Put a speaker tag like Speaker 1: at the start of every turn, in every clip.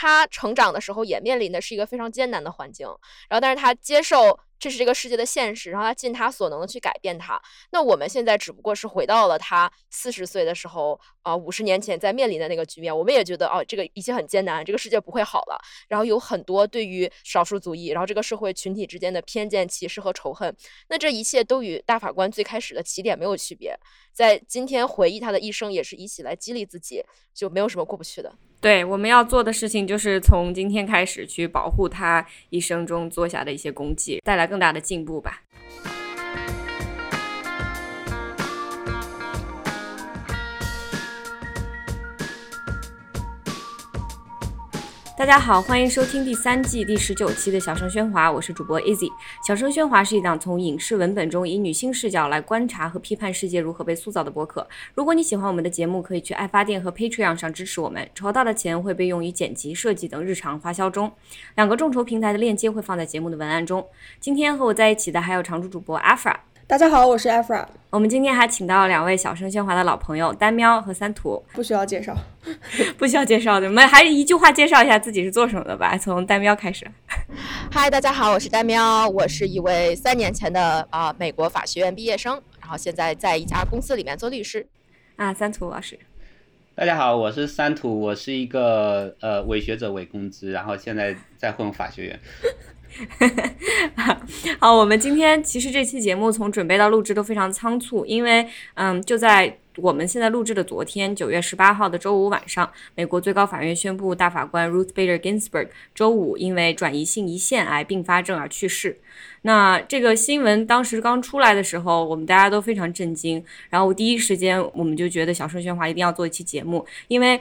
Speaker 1: 他成长的时候也面临的是一个非常艰难的环境，然后但是他接受。这是这个世界的现实，然后他尽他所能的去改变它。那我们现在只不过是回到了他四十岁的时候，啊，五十年前在面临的那个局面。我们也觉得，哦，这个一切很艰难，这个世界不会好了。然后有很多对于少数族裔，然后这个社会群体之间的偏见、歧视和仇恨。那这一切都与大法官最开始的起点没有区别。在今天回忆他的一生，也是一起来激励自己，就没有什么过不去的。
Speaker 2: 对，我们要做的事情就是从今天开始去保护他一生中做下的一些功绩，带来更大的进步吧。大家好，欢迎收听第三季第十九期的小声喧哗，我是主播 Easy。小声喧哗是一档从影视文本中以女性视角来观察和批判世界如何被塑造的播客。如果你喜欢我们的节目，可以去爱发电和 Patreon 上支持我们，筹到的钱会被用于剪辑、设计等日常花销中。两个众筹平台的链接会放在节目的文案中。今天和我在一起的还有常驻主播 Afra。
Speaker 3: 大家好，我是 Efra。
Speaker 2: 我们今天还请到两位小声喧哗的老朋友，丹喵和三图。
Speaker 3: 不需要介绍，
Speaker 2: 不需要介绍的，我们还是一句话介绍一下自己是做什么的吧。从丹喵开始。
Speaker 1: 嗨，大家好，我是丹喵，我是一位三年前的啊美国法学院毕业生，然后现在在一家公司里面做律师。
Speaker 2: 啊，三图老师。
Speaker 4: 大家好，我是三图，我是一个呃伪学者伪工资，然后现在在混法学院。
Speaker 2: 好，我们今天其实这期节目从准备到录制都非常仓促，因为嗯，就在我们现在录制的昨天，九月十八号的周五晚上，美国最高法院宣布大法官 Ruth Bader Ginsburg 周五因为转移性胰腺癌并发症而去世。那这个新闻当时刚出来的时候，我们大家都非常震惊，然后我第一时间我们就觉得小声喧哗一定要做一期节目，因为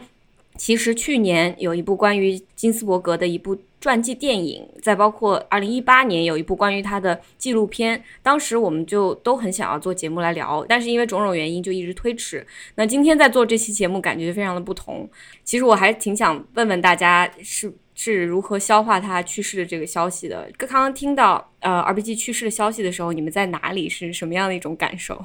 Speaker 2: 其实去年有一部关于金斯伯格的一部。传记电影，再包括二零一八年有一部关于他的纪录片，当时我们就都很想要做节目来聊，但是因为种种原因就一直推迟。那今天在做这期节目，感觉非常的不同。其实我还挺想问问大家，是是如何消化他去世的这个消息的？刚刚听到呃 RBG 去世的消息的时候，你们在哪里？是什么样的一种感受？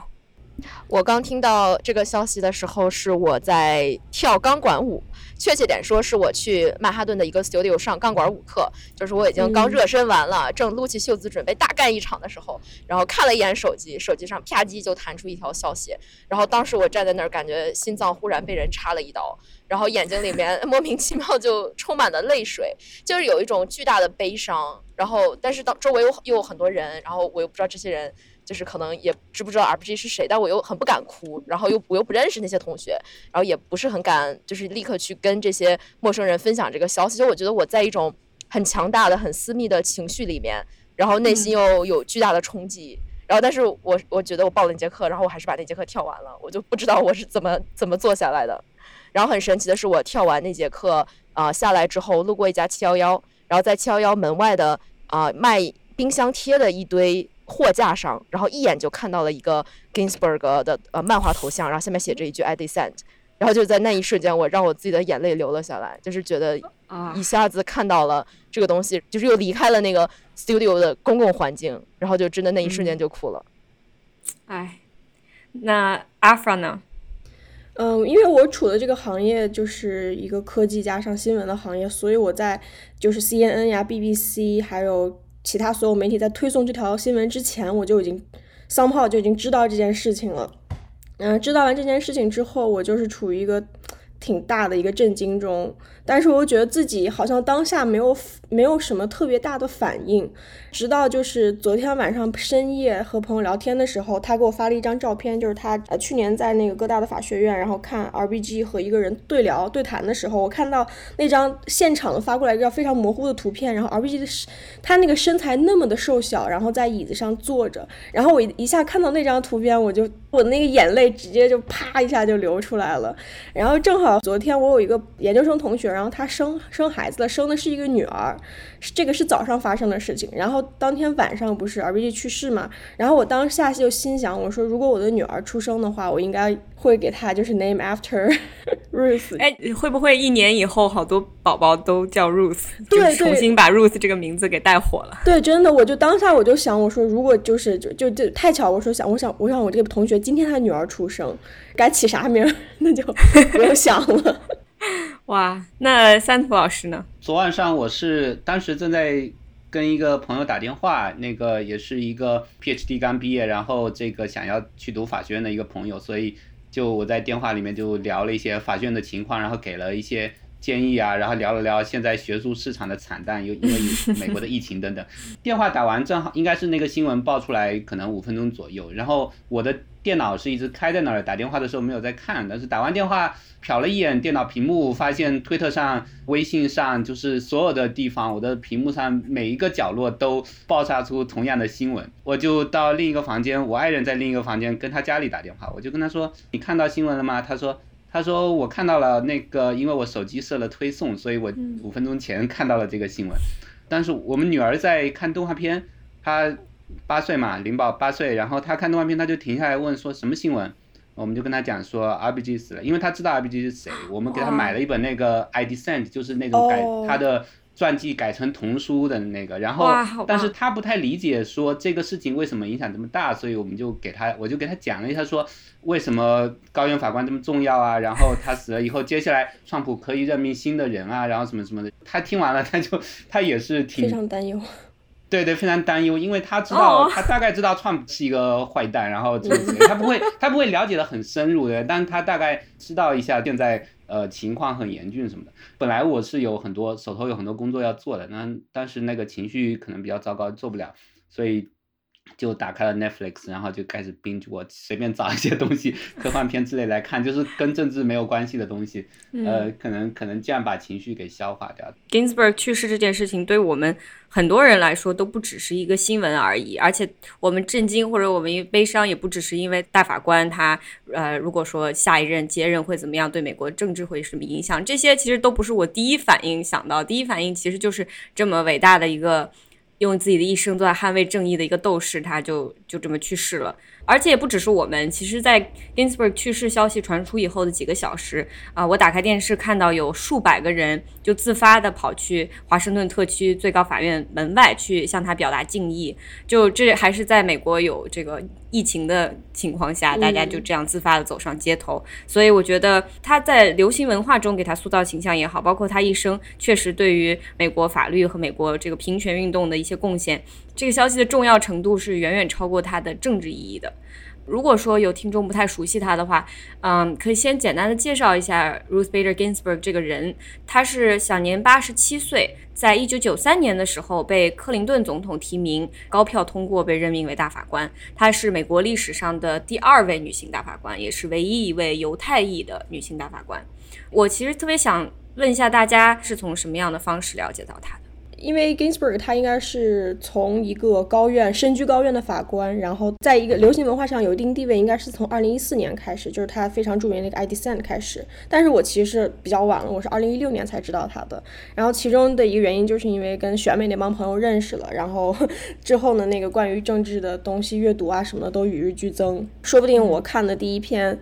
Speaker 1: 我刚听到这个消息的时候，是我在跳钢管舞。确切点说，是我去曼哈顿的一个 studio 上钢管舞课，就是我已经刚热身完了，正撸起袖子准备大干一场的时候，然后看了一眼手机，手机上啪叽就弹出一条消息，然后当时我站在那儿，感觉心脏忽然被人插了一刀，然后眼睛里面 莫名其妙就充满了泪水，就是有一种巨大的悲伤，然后但是当周围又又有很多人，然后我又不知道这些人。就是可能也知不知道 RPG 是谁，但我又很不敢哭，然后又我又不认识那些同学，然后也不是很敢，就是立刻去跟这些陌生人分享这个消息。就我觉得我在一种很强大的、很私密的情绪里面，然后内心又有巨大的冲击。然后，但是我我觉得我报了那节课，然后我还是把那节课跳完了。我就不知道我是怎么怎么做下来的。然后很神奇的是，我跳完那节课啊下来之后，路过一家七幺幺，然后在七幺幺门外的啊卖冰箱贴的一堆。货架上，然后一眼就看到了一个 Ginsburg 的呃漫画头像，然后下面写着一句 I descend，然后就在那一瞬间，我让我自己的眼泪流了下来，就是觉得一下子看到了这个东西，就是又离开了那个 studio 的公共环境，然后就真的那一瞬间就哭了。
Speaker 2: 哎，那 Afra 呢？
Speaker 3: 嗯，因为我处的这个行业就是一个科技加上新闻的行业，所以我在就是 CNN 呀、BBC 还有。其他所有媒体在推送这条新闻之前，我就已经桑炮就已经知道这件事情了。嗯，知道完这件事情之后，我就是处于一个挺大的一个震惊中。但是我觉得自己好像当下没有没有什么特别大的反应，直到就是昨天晚上深夜和朋友聊天的时候，他给我发了一张照片，就是他呃去年在那个哥大的法学院，然后看 RBG 和一个人对聊对谈的时候，我看到那张现场发过来一张非常模糊的图片，然后 RBG 的他那个身材那么的瘦小，然后在椅子上坐着，然后我一下看到那张图片，我就我那个眼泪直接就啪一下就流出来了，然后正好昨天我有一个研究生同学。然后她生生孩子了，生的是一个女儿，这个是早上发生的事情。然后当天晚上不是 RBG 去世嘛？然后我当下就心想，我说如果我的女儿出生的话，我应该会给她就是 name after Ruth。
Speaker 2: 哎，会不会一年以后好多宝宝都叫 Ruth？
Speaker 3: 对，
Speaker 2: 重新把 Ruth 这个名字给带火了。
Speaker 3: 对，真的，我就当下我就想，我说如果就是就就就太巧，我说想我想我想我这个同学今天他女儿出生，该起啥名那就不用想了。
Speaker 2: 哇，那三图老师呢？
Speaker 4: 昨晚上我是当时正在跟一个朋友打电话，那个也是一个 PhD 刚毕业，然后这个想要去读法学院的一个朋友，所以就我在电话里面就聊了一些法学院的情况，然后给了一些。建议啊，然后聊了聊现在学术市场的惨淡，又因为有美国的疫情等等。电话打完正好应该是那个新闻爆出来，可能五分钟左右。然后我的电脑是一直开在那儿，打电话的时候没有在看，但是打完电话瞟了一眼电脑屏幕，发现推特上、微信上，就是所有的地方，我的屏幕上每一个角落都爆炸出同样的新闻。我就到另一个房间，我爱人在另一个房间跟他家里打电话，我就跟他说：“你看到新闻了吗？”他说。他说我看到了那个，因为我手机设了推送，所以我五分钟前看到了这个新闻。但是我们女儿在看动画片，她八岁嘛，灵宝八岁，然后她看动画片，她就停下来问说什么新闻？我们就跟她讲说 RBG 死了，因为她知道 RBG 是谁。我们给她买了一本那个 I Descend 就是那种改她的。传记改成童书的那个，然后，但是他不太理解说这个事情为什么影响这么大，所以我们就给他，我就给他讲了一下说为什么高院法官这么重要啊，然后他死了以后，接下来川普可以任命新的人啊，然后什么什么的，他听完了他就他也是挺
Speaker 3: 非常担忧，
Speaker 4: 对对，非常担忧，因为他知道他大概知道川普是一个坏蛋，然后他不会他不会了解的很深入的，但他大概知道一下现在。呃，情况很严峻什么的。本来我是有很多手头有很多工作要做的，那但是那个情绪可能比较糟糕，做不了，所以就打开了 Netflix，然后就开始 binge，我随便找一些东西，科幻片之类来看，就是跟政治没有关系的东西，呃，可能可能这样把情绪给消化掉。
Speaker 2: Ginsburg 去世这件事情，对我们。很多人来说都不只是一个新闻而已，而且我们震惊或者我们悲伤也不只是因为大法官他呃，如果说下一任接任会怎么样，对美国政治会有什么影响，这些其实都不是我第一反应想到，第一反应其实就是这么伟大的一个用自己的一生都在捍卫正义的一个斗士，他就就这么去世了。而且也不只是我们，其实，在 Ginsburg 去世消息传出以后的几个小时啊，我打开电视看到有数百个人就自发的跑去华盛顿特区最高法院门外去向他表达敬意。就这还是在美国有这个疫情的情况下，大家就这样自发的走上街头。所以我觉得他在流行文化中给他塑造形象也好，包括他一生确实对于美国法律和美国这个平权运动的一些贡献。这个消息的重要程度是远远超过他的政治意义的。如果说有听众不太熟悉他的话，嗯，可以先简单的介绍一下 Ruth Bader Ginsburg 这个人。他是享年八十七岁，在一九九三年的时候被克林顿总统提名，高票通过被任命为大法官。她是美国历史上的第二位女性大法官，也是唯一一位犹太裔的女性大法官。我其实特别想问一下大家，是从什么样的方式了解到她的？
Speaker 3: 因为 Ginsburg 他应该是从一个高院身居高院的法官，然后在一个流行文化上有一定地位，应该是从二零一四年开始，就是他非常著名的那个 I Descent 开始。但是我其实比较晚了，我是二零一六年才知道他的。然后其中的一个原因就是因为跟选美那帮朋友认识了，然后 之后呢，那个关于政治的东西阅读啊什么的都与日俱增。说不定我看的第一篇。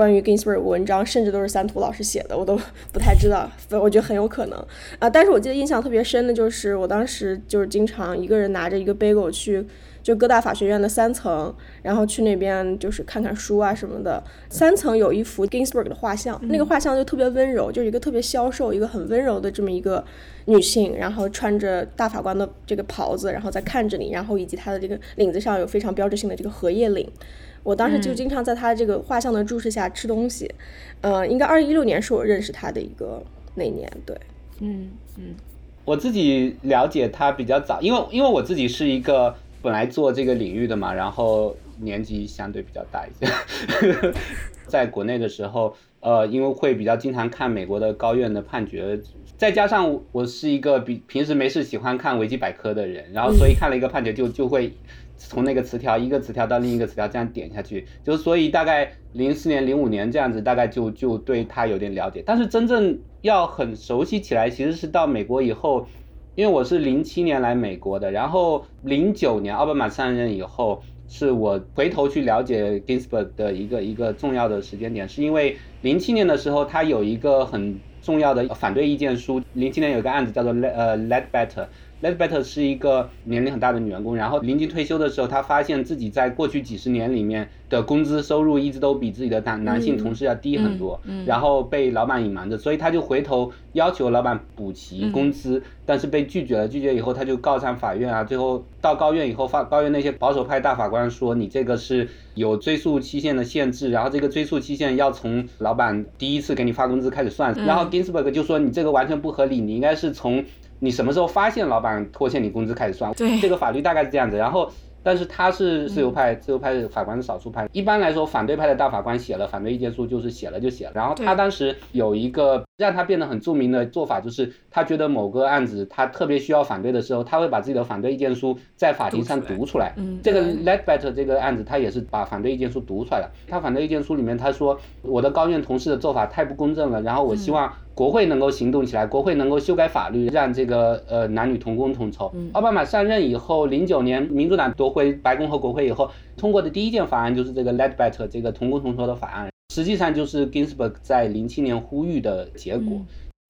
Speaker 3: 关于 Ginsburg 文章，甚至都是三图老师写的，我都不太知道，我觉得很有可能啊。但是我记得印象特别深的就是，我当时就是经常一个人拿着一个 bagel 去，就各大法学院的三层，然后去那边就是看看书啊什么的。三层有一幅 Ginsburg 的画像，那个画像就特别温柔，就是一个特别消瘦、一个很温柔的这么一个女性，然后穿着大法官的这个袍子，然后在看着你，然后以及她的这个领子上有非常标志性的这个荷叶领。我当时就经常在他这个画像的注视下吃东西，呃，应该二零一六年是我认识他的一个那年，对，
Speaker 2: 嗯嗯，
Speaker 4: 我自己了解他比较早，因为因为我自己是一个本来做这个领域的嘛，然后年纪相对比较大一些，在国内的时候，呃，因为会比较经常看美国的高院的判决，再加上我是一个比平时没事喜欢看维基百科的人，然后所以看了一个判决就就会。从那个词条一个词条到另一个词条这样点下去，就所以大概零四年、零五年这样子，大概就就对他有点了解。但是真正要很熟悉起来，其实是到美国以后，因为我是零七年来美国的，然后零九年奥巴马上任以后，是我回头去了解 Ginsburg 的一个一个重要的时间点，是因为零七年的时候他有一个很重要的反对意见书。零七年有个案子叫做呃 Let Better。Ledbetter 是一个年龄很大的女员工，然后临近退休的时候，她发现自己在过去几十年里面的工资收入一直都比自己的男男性同事要低很多，然后被老板隐瞒着，所以她就回头要求老板补齐工资，但是被拒绝了。拒绝以后，她就告上法院啊，最后到高院以后，法高院那些保守派大法官说你这个是有追溯期限的限制，然后这个追溯期限要从老板第一次给你发工资开始算，然后 Ginsburg 就说你这个完全不合理，你应该是从。你什么时候发现老板拖欠你工资开始算？
Speaker 2: 对，
Speaker 4: 这个法律大概是这样子。然后。但是他是自由派，自由派法官是少数派。一般来说，反对派的大法官写了反对意见书，就是写了就写了。然后他当时有一个让他变得很著名的做法，就是他觉得某个案子他特别需要反对的时候，他会把自己的反对意见书在法庭上读出来。这个 Ledbetter 这个案子，他也是把反对意见书读出来了。他反对意见书里面他说，我的高院同事的做法太不公正了，然后我希望国会能够行动起来，国会能够修改法律，让这个呃男女同工同酬。奥巴马上任以后，零九年民主党夺。回白宫和国会以后通过的第一件法案就是这个 Ledbetter 这个同工同酬的法案，实际上就是 Ginsburg 在零七年呼吁的结果。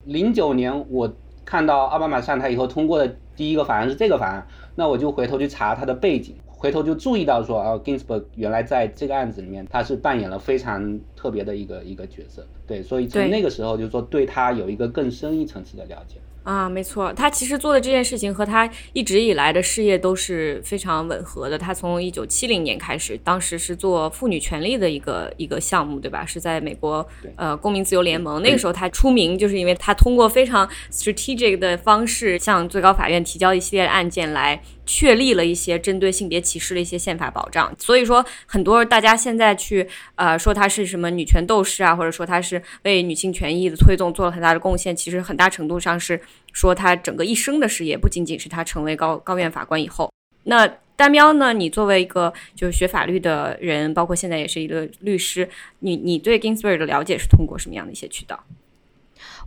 Speaker 4: 零九年我看到奥巴马上台以后通过的第一个法案是这个法案，那我就回头去查他的背景，回头就注意到说啊，Ginsburg 原来在这个案子里面他是扮演了非常特别的一个一个角色，对，所以从那个时候就是说对他有一个更深一层次的了解。
Speaker 2: 啊，没错，他其实做的这件事情和他一直以来的事业都是非常吻合的。他从一九七零年开始，当时是做妇女权利的一个一个项目，对吧？是在美国呃公民自由联盟。那个时候他出名，就是因为他通过非常 strategic 的方式向最高法院提交一系列案件来。确立了一些针对性别歧视的一些宪法保障，所以说很多大家现在去呃说他是什么女权斗士啊，或者说他是为女性权益的推动做了很大的贡献，其实很大程度上是说他整个一生的事业，不仅仅是他成为高高院法官以后。那丹喵呢？你作为一个就是学法律的人，包括现在也是一个律师，你你对 Ginsburg 的了解是通过什么样的一些渠道？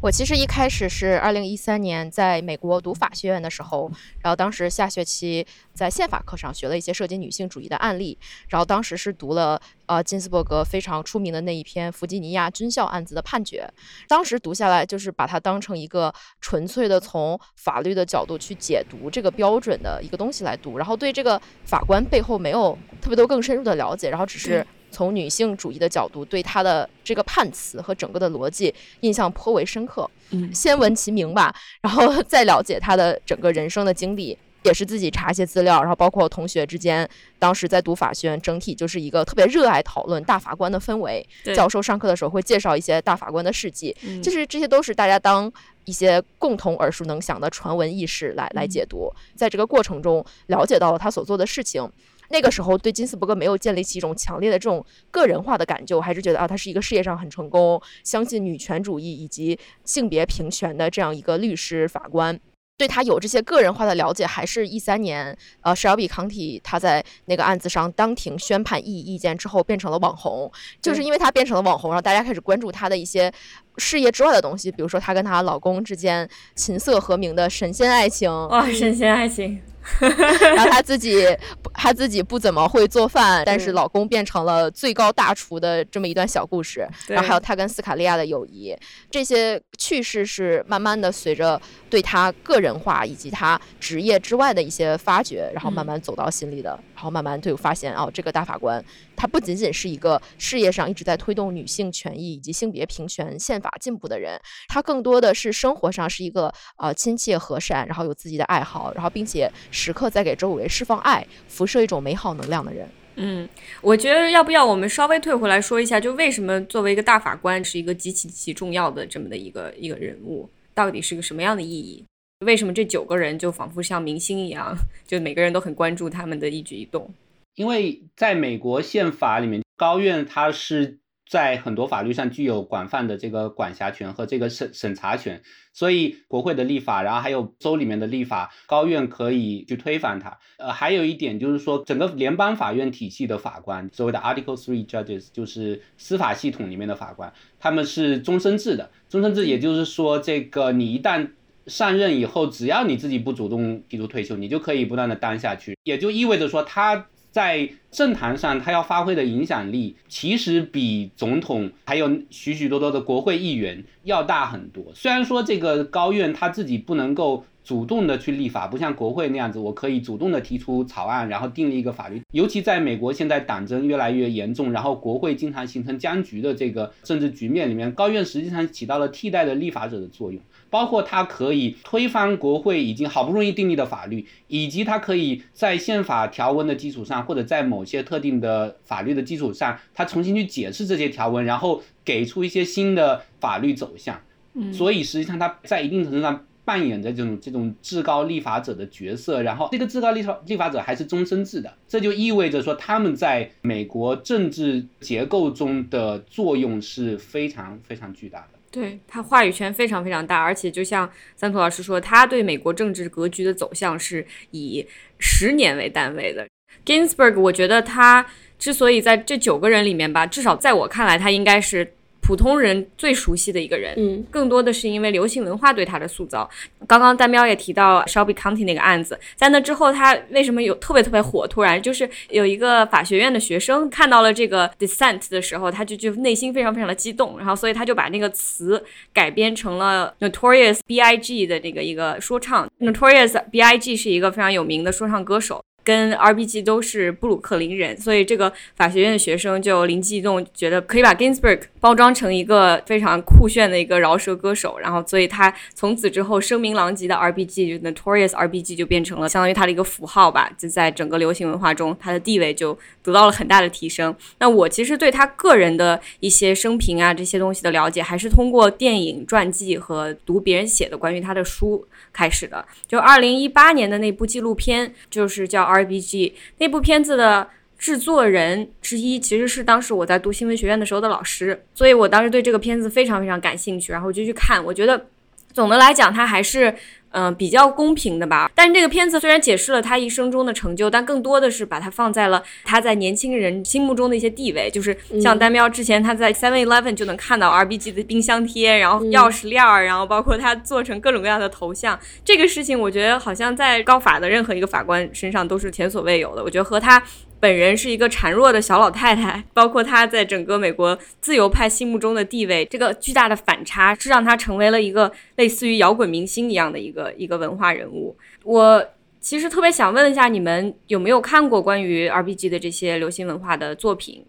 Speaker 1: 我其实一开始是二零一三年在美国读法学院的时候，然后当时下学期在宪法课上学了一些涉及女性主义的案例，然后当时是读了呃金斯伯格非常出名的那一篇弗吉尼亚军校案子的判决，当时读下来就是把它当成一个纯粹的从法律的角度去解读这个标准的一个东西来读，然后对这个法官背后没有特别多更深入的了解，然后只是。从女性主义的角度，对他的这个判词和整个的逻辑印象颇为深刻。
Speaker 2: 嗯，
Speaker 1: 先闻其名吧，然后再了解他的整个人生的经历，也是自己查一些资料，然后包括同学之间，当时在读法学院，整体就是一个特别热爱讨论大法官的氛围。教授上课的时候会介绍一些大法官的事迹，就是这些都是大家当一些共同耳熟能详的传闻轶事来来解读。在这个过程中，了解到了他所做的事情。那个时候对金斯伯格没有建立起一种强烈的这种个人化的感觉，我还是觉得啊，他是一个事业上很成功、相信女权主义以及性别平权的这样一个律师法官。对他有这些个人化的了解，还是一三年，呃，史尔比康体他在那个案子上当庭宣判异议意见之后变成了网红，就是因为他变成了网红，然后大家开始关注他的一些事业之外的东西，比如说他跟他老公之间琴瑟和鸣的神仙爱情，
Speaker 2: 哇，神仙爱情。
Speaker 1: 然后她自己，她自己不怎么会做饭，但是老公变成了最高大厨的这么一段小故事。然后还有她跟斯卡利亚的友谊，这些趣事是慢慢的随着对她个人化以及她职业之外的一些发掘，然后慢慢走到心里的。然后慢慢就发现哦，这个大法官他不仅仅是一个事业上一直在推动女性权益以及性别平权、宪法进步的人，他更多的是生活上是一个呃亲切和善，然后有自己的爱好，然后并且。时刻在给周围释放爱，辐射一种美好能量的人。
Speaker 2: 嗯，我觉得要不要我们稍微退回来说一下，就为什么作为一个大法官是一个极其极其重要的这么的一个一个人物，到底是个什么样的意义？为什么这九个人就仿佛像明星一样，就每个人都很关注他们的一举一动？
Speaker 4: 因为在美国宪法里面，高院它是。在很多法律上具有广泛的这个管辖权和这个审审查权，所以国会的立法，然后还有州里面的立法，高院可以去推翻它。呃，还有一点就是说，整个联邦法院体系的法官，所谓的 Article Three Judges，就是司法系统里面的法官，他们是终身制的。终身制也就是说，这个你一旦上任以后，只要你自己不主动提出退休，你就可以不断的当下去，也就意味着说他。在政坛上他要发挥的影响力，其实比总统还有许许多多的国会议员要大很多。虽然说这个高院他自己不能够。主动的去立法，不像国会那样子，我可以主动的提出草案，然后订立一个法律。尤其在美国现在党争越来越严重，然后国会经常形成僵局的这个政治局面里面，高院实际上起到了替代的立法者的作用，包括它可以推翻国会已经好不容易订立的法律，以及它可以在宪法条文的基础上，或者在某些特定的法律的基础上，它重新去解释这些条文，然后给出一些新的法律走向。嗯，所以实际上它在一定程度上。扮演着这种这种至高立法者的角色，然后这个至高立法立法者还是终身制的，这就意味着说他们在美国政治结构中的作用是非常非常巨大的。
Speaker 2: 对他话语权非常非常大，而且就像三图老师说，他对美国政治格局的走向是以十年为单位的。Ginsburg，我觉得他之所以在这九个人里面吧，至少在我看来，他应该是。普通人最熟悉的一个人，
Speaker 3: 嗯，
Speaker 2: 更多的是因为流行文化对他的塑造。刚刚丹喵也提到 Shelby County 那个案子，在那之后，他为什么有特别特别火？突然就是有一个法学院的学生看到了这个 dissent 的时候，他就就内心非常非常的激动，然后所以他就把那个词改编成了 Notorious B.I.G 的那个一个说唱。Notorious B.I.G 是一个非常有名的说唱歌手。跟 RBG 都是布鲁克林人，所以这个法学院的学生就灵机一动，觉得可以把 Ginsburg 包装成一个非常酷炫的一个饶舌歌手，然后所以他从此之后声名狼藉的 RBG 就 Notorious RBG 就变成了相当于他的一个符号吧，就在整个流行文化中，他的地位就得到了很大的提升。那我其实对他个人的一些生平啊这些东西的了解，还是通过电影传记和读别人写的关于他的书开始的。就二零一八年的那部纪录片，就是叫。R.B.G 那部片子的制作人之一，其实是当时我在读新闻学院的时候的老师，所以我当时对这个片子非常非常感兴趣，然后就去看。我觉得总的来讲，它还是。嗯，比较公平的吧。但是这个片子虽然解释了他一生中的成就，但更多的是把它放在了他在年轻人心目中的一些地位。就是像丹喵之前他在 Seven Eleven 就能看到 RBG 的冰箱贴，然后钥匙链儿，然后包括他做成各种各样的头像。这个事情我觉得好像在高法的任何一个法官身上都是前所未有的。我觉得和他。本人是一个孱弱的小老太太，包括她在整个美国自由派心目中的地位，这个巨大的反差是让她成为了一个类似于摇滚明星一样的一个一个文化人物。我其实特别想问一下，你们有没有看过关于 R.B.G 的这些流行文化的作品？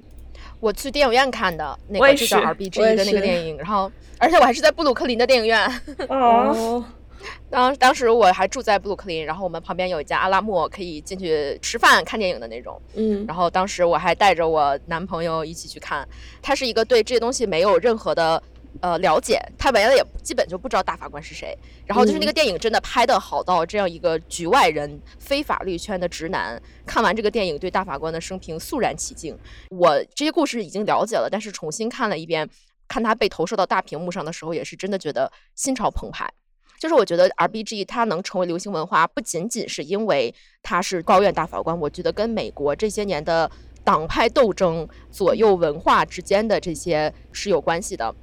Speaker 1: 我去电影院看的，那个是叫 R.B.G 的那个电影，然后而且我还是在布鲁克林的电影院。
Speaker 3: 哦。
Speaker 1: 当当时我还住在布鲁克林，然后我们旁边有一家阿拉莫，可以进去吃饭、看电影的那种。
Speaker 3: 嗯，
Speaker 1: 然后当时我还带着我男朋友一起去看。他是一个对这些东西没有任何的呃了解，他原来也基本就不知道大法官是谁。然后就是那个电影真的拍的好到这样一个局外人、非法律圈的直男看完这个电影，对大法官的生平肃然起敬。我这些故事已经了解了，但是重新看了一遍，看他被投射到大屏幕上的时候，也是真的觉得心潮澎湃。就是我觉得 R B G 它能成为流行文化，不仅仅是因为它是高院大法官，我觉得跟美国这些年的党派斗争左右文化之间的这些是有关系的。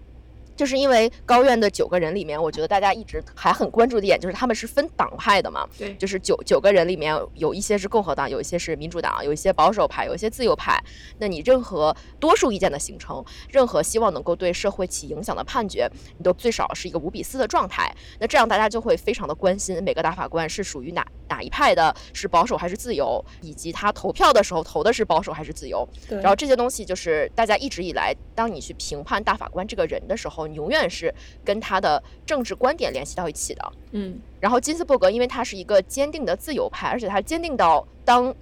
Speaker 1: 就是因为高院的九个人里面，我觉得大家一直还很关注的一点就是他们是分党派的嘛。
Speaker 2: 对，
Speaker 1: 就是九九个人里面有一些是共和党，有一些是民主党，有一些保守派，有一些自由派。那你任何多数意见的形成，任何希望能够对社会起影响的判决，你都最少是一个五比四的状态。那这样大家就会非常的关心每个大法官是属于哪哪一派的，是保守还是自由，以及他投票的时候投的是保守还是自由。
Speaker 3: 然
Speaker 1: 后这些东西就是大家一直以来，当你去评判大法官这个人的时候。永远是跟他的政治观点联系到一起的，
Speaker 3: 嗯。
Speaker 1: 然后金斯伯格，因为他是一个坚定的自由派，而且他坚定到当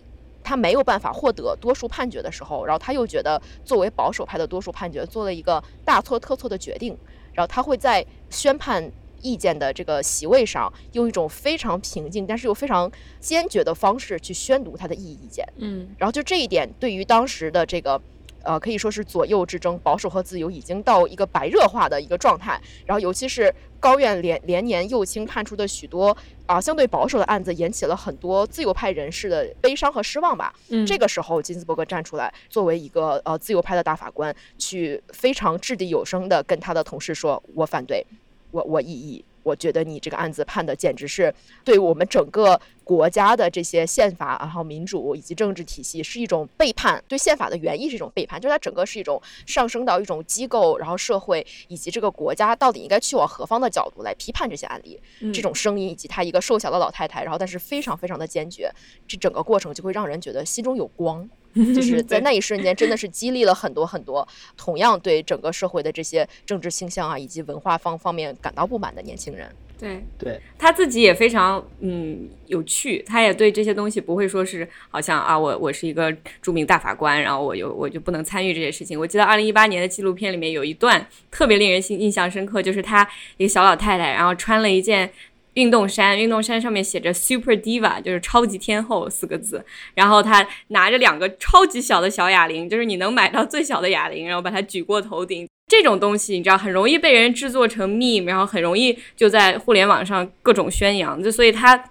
Speaker 1: 他没有办法获得多数判决的时候，然后他又觉得作为保守派的多数判决做了一个大错特错的决定，然后他会在宣判意见的这个席位上，用一种非常平静但是又非常坚决的方式去宣读他的异议意见，
Speaker 3: 嗯。
Speaker 1: 然后就这一点，对于当时的这个。呃，可以说是左右之争，保守和自由已经到一个白热化的一个状态。然后，尤其是高院连连年右倾判出的许多啊相对保守的案子，引起了很多自由派人士的悲伤和失望吧。
Speaker 3: 嗯，
Speaker 1: 这个时候金斯伯格站出来，作为一个呃自由派的大法官，去非常掷地有声的跟他的同事说：“我反对，我我异议，我觉得你这个案子判的简直是对我们整个。”国家的这些宪法，然后民主以及政治体系是一种背叛，对宪法的原意是一种背叛，就是它整个是一种上升到一种机构，然后社会以及这个国家到底应该去往何方的角度来批判这些案例，这种声音以及她一个瘦小的老太太，然后但是非常非常的坚决，这整个过程就会让人觉得心中有光。就是在那一瞬间，真的是激励了很多很多同样对整个社会的这些政治倾向啊，以及文化方方面感到不满的年轻人。
Speaker 2: 对
Speaker 4: 对，
Speaker 2: 他自己也非常嗯有趣，他也对这些东西不会说是好像啊，我我是一个著名大法官，然后我有我就不能参与这些事情。我记得二零一八年的纪录片里面有一段特别令人印印象深刻，就是他一个小老太太，然后穿了一件。运动衫，运动衫上面写着 “Super Diva”，就是超级天后四个字。然后她拿着两个超级小的小哑铃，就是你能买到最小的哑铃，然后把它举过头顶。这种东西你知道很容易被人制作成 meme，然后很容易就在互联网上各种宣扬。就所以他。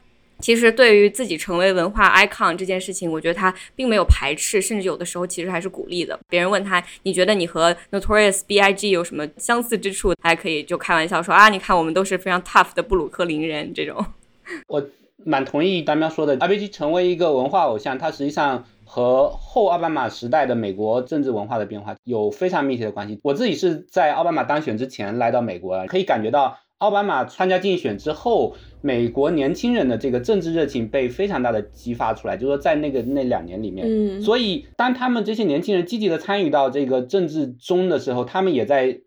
Speaker 2: 其实对于自己成为文化 icon 这件事情，我觉得他并没有排斥，甚至有的时候其实还是鼓励的。别人问他，你觉得你和 Notorious B.I.G 有什么相似之处？还可以就开玩笑说啊，你看我们都是非常 tough 的布鲁克林人这种。
Speaker 4: 我蛮同意丹喵说的，R.B.G 成为一个文化偶像，它实际上和后奥巴马时代的美国政治文化的变化有非常密切的关系。我自己是在奥巴马当选之前来到美国，可以感觉到。奥巴马参加竞选之后，美国年轻人的这个政治热情被非常大的激发出来，就是说在那个那两年里面，
Speaker 3: 嗯，
Speaker 4: 所以当他们这些年轻人积极的参与到这个政治中的时候，他们也在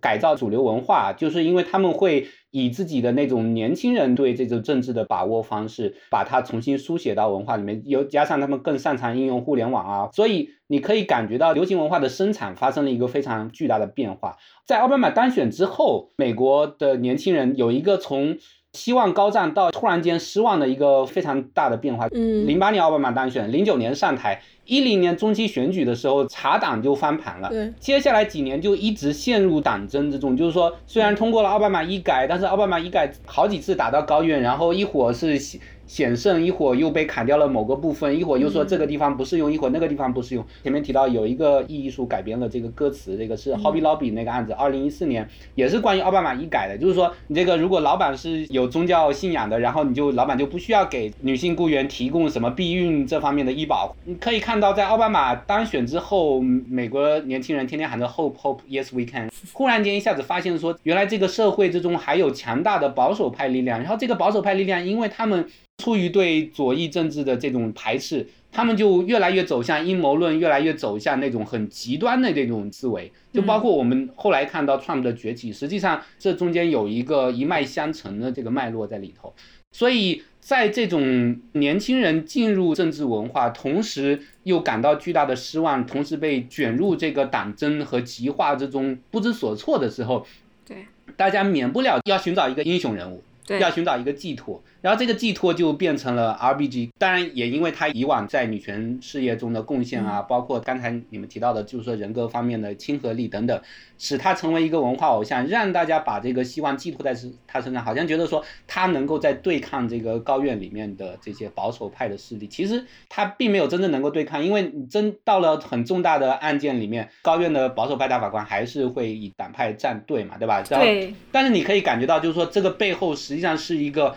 Speaker 4: 改造主流文化，就是因为他们会。以自己的那种年轻人对这种政治的把握方式，把它重新书写到文化里面，又加上他们更擅长应用互联网啊，所以你可以感觉到流行文化的生产发生了一个非常巨大的变化。在奥巴马当选之后，美国的年轻人有一个从希望高涨到突然间失望的一个非常大的变化。
Speaker 3: 嗯，
Speaker 4: 零八年奥巴马当选，零九年上台。一零年中期选举的时候，查党就翻盘了。
Speaker 3: 对，
Speaker 4: 接下来几年就一直陷入党争之中。就是说，虽然通过了奥巴马医改，但是奥巴马医改好几次打到高院，然后一会儿是。险胜一会儿又被砍掉了某个部分，一会儿又说这个地方不适用，一会儿那个地方不适用。前面提到有一个艺术改编了这个歌词，这个是 Hobby Lobby 那个案子，二零一四年也是关于奥巴马医改的，就是说你这个如果老板是有宗教信仰的，然后你就老板就不需要给女性雇员提供什么避孕这方面的医保。你可以看到，在奥巴马当选之后，美国年轻人天天喊着 Hope Hope Yes We Can，忽然间一下子发现说，原来这个社会之中还有强大的保守派力量，然后这个保守派力量，因为他们。出于对左翼政治的这种排斥，他们就越来越走向阴谋论，越来越走向那种很极端的这种思维。就包括我们后来看到 Trump 的崛起，实际上这中间有一个一脉相承的这个脉络在里头。所以在这种年轻人进入政治文化，同时又感到巨大的失望，同时被卷入这个党争和极化之中不知所措的时候，
Speaker 2: 对
Speaker 4: 大家免不了要寻找一个英雄人物，要寻找一个寄托。然后这个寄托就变成了 RBG，当然也因为他以往在女权事业中的贡献啊，包括刚才你们提到的，就是说人格方面的亲和力等等，使他成为一个文化偶像，让大家把这个希望寄托在他身上，好像觉得说他能够在对抗这个高院里面的这些保守派的势力。其实他并没有真正能够对抗，因为你真到了很重大的案件里面，高院的保守派大法官还是会以党派站队嘛，对吧？
Speaker 2: 对。
Speaker 4: 但是你可以感觉到，就是说这个背后实际上是一个。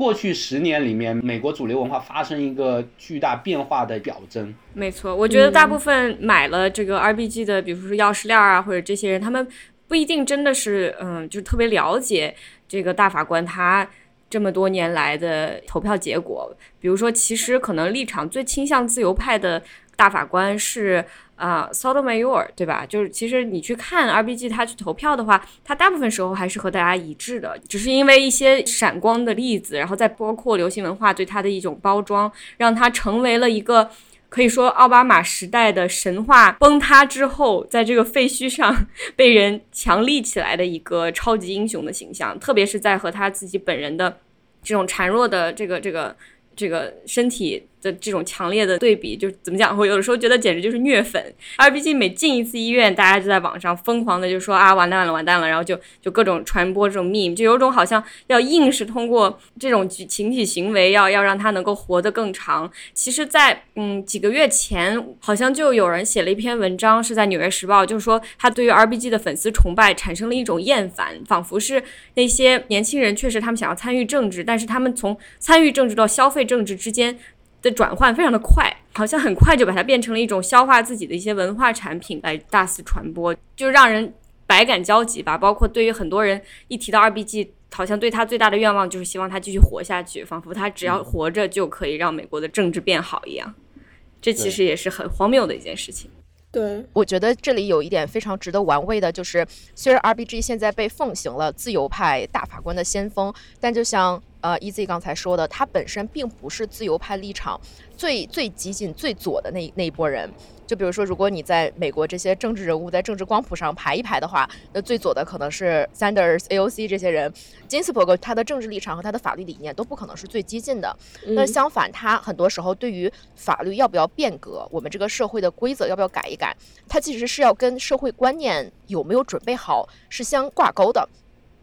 Speaker 4: 过去十年里面，美国主流文化发生一个巨大变化的表征。
Speaker 2: 没错，我觉得大部分买了这个 RBG 的，比如说钥匙链啊，或者这些人，他们不一定真的是，嗯，就特别了解这个大法官他这么多年来的投票结果。比如说，其实可能立场最倾向自由派的大法官是。啊，Sotomayor，对吧？就是其实你去看 RBG 他去投票的话，他大部分时候还是和大家一致的，只是因为一些闪光的例子，然后再包括流行文化对他的一种包装，让他成为了一个可以说奥巴马时代的神话崩塌之后，在这个废墟上 被人强立起来的一个超级英雄的形象。特别是在和他自己本人的这种孱弱的这个这个这个身体的这种强烈的对比，就怎么讲？我有的时候觉得简直就是虐粉。RBG 每进一次医院，大家就在网上疯狂的就说啊，完蛋了，完蛋了，然后就就各种传播这种 meme，就有种好像要硬是通过这种群体行为，要要让他能够活得更长。其实，在嗯几个月前，好像就有人写了一篇文章，是在《纽约时报》，就是说他对于 RBG 的粉丝崇拜产生了一种厌烦，仿佛是那些年轻人确实他们想要参与政治，但是他们从参与政治到消费政治之间。的转换非常的快，好像很快就把它变成了一种消化自己的一些文化产品来大肆传播，就让人百感交集吧。包括对于很多人一提到 RBG，好像对他最大的愿望就是希望他继续活下去，仿佛他只要活着就可以让美国的政治变好一样。这其实也是很荒谬的一件事情。
Speaker 3: 对，
Speaker 1: 我觉得这里有一点非常值得玩味的，就是虽然 RBG 现在被奉行了自由派大法官的先锋，但就像。呃，EZ 刚才说的，他本身并不是自由派立场最最激进、最左的那那一波人。就比如说，如果你在美国这些政治人物在政治光谱上排一排的话，那最左的可能是 Sanders、AOC 这些人。金斯伯格他的政治立场和他的法律理念都不可能是最激进的。那相反，他很多时候对于法律要不要变革，我们这个社会的规则要不要改一改，他其实是要跟社会观念有没有准备好是相挂钩的。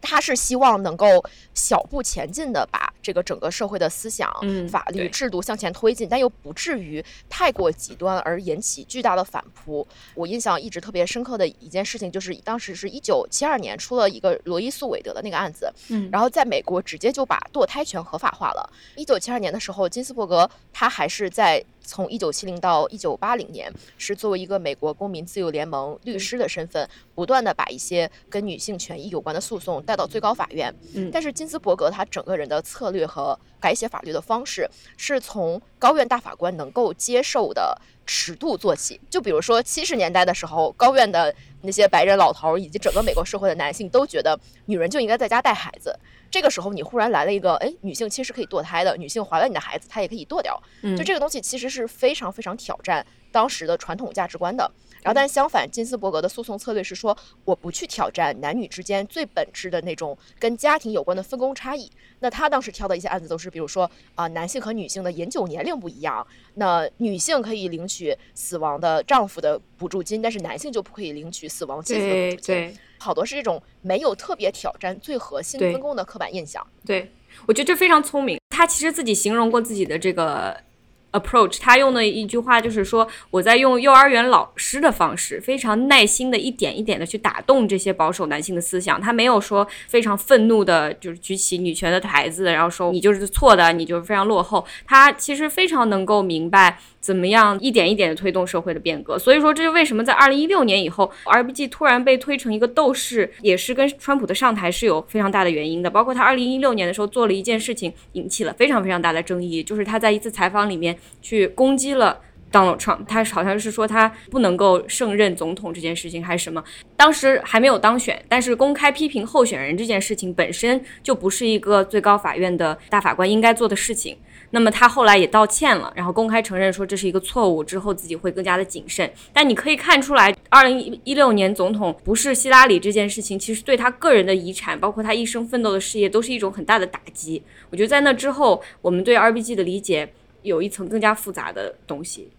Speaker 1: 他是希望能够小步前进的，把这个整个社会的思想、法律制度向前推进，但又不至于太过极端而引起巨大的反扑。我印象一直特别深刻的一件事情，就是当时是一九七二年出了一个罗伊诉韦德的那个案子，然后在美国直接就把堕胎权合法化了。一九七二年的时候，金斯伯格他还是在。从一九七零到一九八零年，是作为一个美国公民自由联盟律师的身份，不断的把一些跟女性权益有关的诉讼带到最高法院。嗯，但是金斯伯格他整个人的策略和改写法律的方式，是从高院大法官能够接受的尺度做起。就比如说七十年代的时候，高院的那些白人老头以及整个美国社会的男性都觉得女人就应该在家带孩子。这个时候，你忽然来了一个，哎，女性其实可以堕胎的，女性怀了你的孩子，她也可以堕掉。就这个东西其实是非常非常挑战当时的传统价值观的。然后，但是相反，金斯伯格的诉讼策略是说，我不去挑战男女之间最本质的那种跟家庭有关的分工差异。那他当时挑的一些案子都是，比如说啊，男性和女性的饮酒年龄不一样，那女性可以领取死亡的丈夫的补助金，但是男性就不可以领取死亡妻子的补助金。好多是这种没有特别挑战最核心分工的刻板印象。
Speaker 2: 对，我觉得这非常聪明。他其实自己形容过自己的这个 approach，他用的一句话就是说，我在用幼儿园老师的方式，非常耐心的一点一点的去打动这些保守男性的思想。他没有说非常愤怒的，就是举起女权的牌子，然后说你就是错的，你就是非常落后。他其实非常能够明白。怎么样一点一点的推动社会的变革？所以说，这就为什么在二零一六年以后，RBG 突然被推成一个斗士，也是跟川普的上台是有非常大的原因的。包括他二零一六年的时候做了一件事情，引起了非常非常大的争议，就是他在一次采访里面去攻击了 Donald Trump，他好像是说他不能够胜任总统这件事情还是什么，当时还没有当选，但是公开批评候选人这件事情本身就不是一个最高法院的大法官应该做的事情。那么他后来也道歉了，然后公开承认说这是一个错误，之后自己会更加的谨慎。但你可以看出来，二零一六年总统不是希拉里这件事情，其实对他个人的遗产，包括他一生奋斗的事业，都是一种很大的打击。我觉得在那之后，我们对 RBG 的理解有一层更加复杂的东西。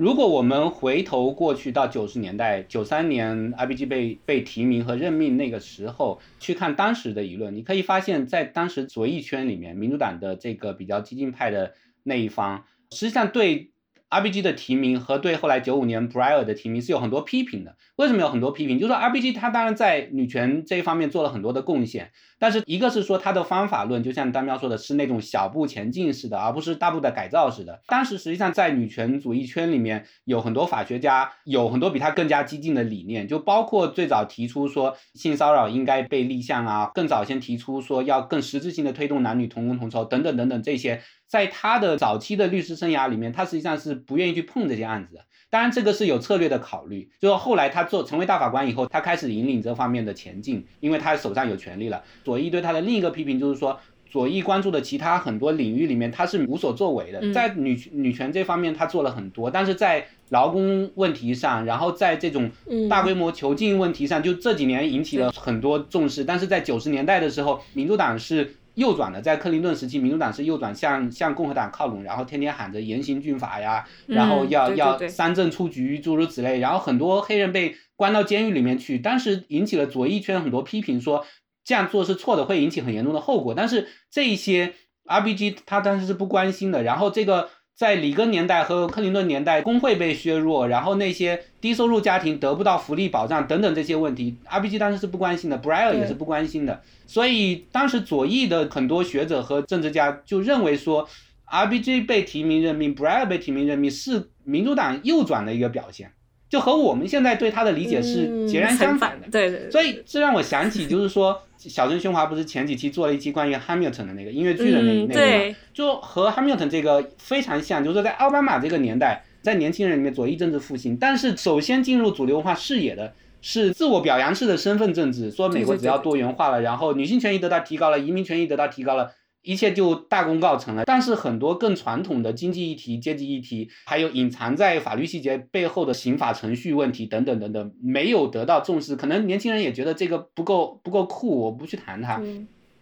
Speaker 4: 如果我们回头过去到九十年代，九三年 IBG 被被提名和任命那个时候，去看当时的舆论，你可以发现，在当时左翼圈里面，民主党的这个比较激进派的那一方，实际上对。RBG 的提名和对后来九五年 Brier 的提名是有很多批评的。为什么有很多批评？就是说 RBG 他当然在女权这一方面做了很多的贡献，但是一个是说他的方法论，就像丹喵说的是那种小步前进式的，而不是大步的改造式的。当时实际上在女权主义圈里面有很多法学家，有很多比他更加激进的理念，就包括最早提出说性骚扰应该被立项啊，更早先提出说要更实质性的推动男女同工同酬等等等等这些。在他的早期的律师生涯里面，他实际上是不愿意去碰这些案子的。当然，这个是有策略的考虑。就是后来他做成为大法官以后，他开始引领这方面的前进，因为他手上有权利了。左翼对他的另一个批评就是说，左翼关注的其他很多领域里面，他是无所作为的。在女女权这方面，他做了很多，但是在劳工问题上，然后在这种大规模囚禁问题上，就这几年引起了很多重视。但是在九十年代的时候，民主党是。右转的，在克林顿时期，民主党是右转向向共和党靠拢，然后天天喊着严刑峻法呀，然后要要三证出局，诸如此类，然后很多黑人被关到监狱里面去，当时引起了左翼圈很多批评，说这样做是错的，会引起很严重的后果。但是这一些 RBG 他当时是不关心的，然后这个。在里根年代和克林顿年代，工会被削弱，然后那些低收入家庭得不到福利保障等等这些问题，RBG 当时是不关心的 b r i e r 也是不关心的。所以当时左翼的很多学者和政治家就认为说，RBG 被提名任命 b r i e r 被提名任命是民主党右转的一个表现，就和我们现在对他的理解是截然相反的。
Speaker 2: 对对。
Speaker 4: 所以这让我想起，就是说。小镇喧哗不是前几期做了一期关于 Hamilton 的那个音乐剧的那那个，就和 Hamilton 这个非常像，就是说在奥巴马这个年代，在年轻人里面左翼政治复兴，但是首先进入主流文化视野的是自我表扬式的身份政治，说美国只要多元化了，然后女性权益得到提高了，移民权益得到提高了。一切就大功告成了，但是很多更传统的经济议题、阶级议题，还有隐藏在法律细节背后的刑法程序问题等等等等，没有得到重视。可能年轻人也觉得这个不够不够酷，我不去谈它。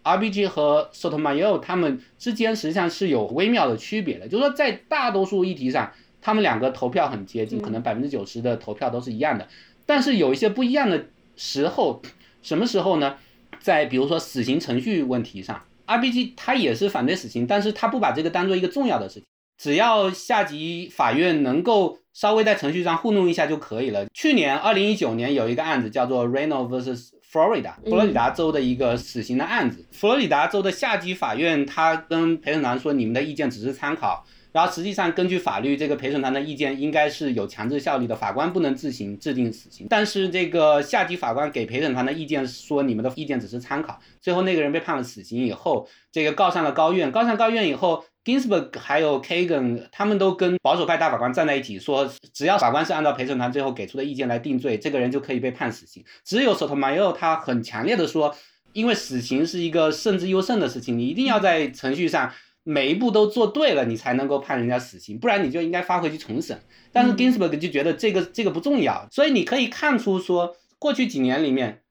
Speaker 4: RBG 和 Sotomayor 他们之间实际上是有微妙的区别的，就是说在大多数议题上，他们两个投票很接近，可能百分之九十的投票都是一样的。但是有一些不一样的时候，什么时候呢？在比如说死刑程序问题上。RBG 他也是反对死刑，但是他不把这个当做一个重要的事情，只要下级法院能够稍微在程序上糊弄一下就可以了。去年二零一九年有一个案子叫做 Reno vs Florida，佛罗里达州的一个死刑的案子，佛罗里达州的下级法院他跟陪审团说，你们的意见只是参考。然后实际上，根据法律，这个陪审团的意见应该是有强制效力的，法官不能自行制定死刑。但是这个下级法官给陪审团的意见说，你们的意见只是参考。最后那个人被判了死刑以后，这个告上了高院，告上高院以后，Ginsburg 还有 Kagan 他们都跟保守派大法官站在一起，说只要法官是按照陪审团最后给出的意见来定罪，这个人就可以被判死刑。只有 Sotomayor 他很强烈的说，因为死刑是一个慎之又慎的事情，你一定要在程序上。每一步都做对了，你才能够判人家死刑，不然你就应该发回去重审。但是 Ginsburg 就觉得这个这个不重要，所以你可以看出说，过去几年里面，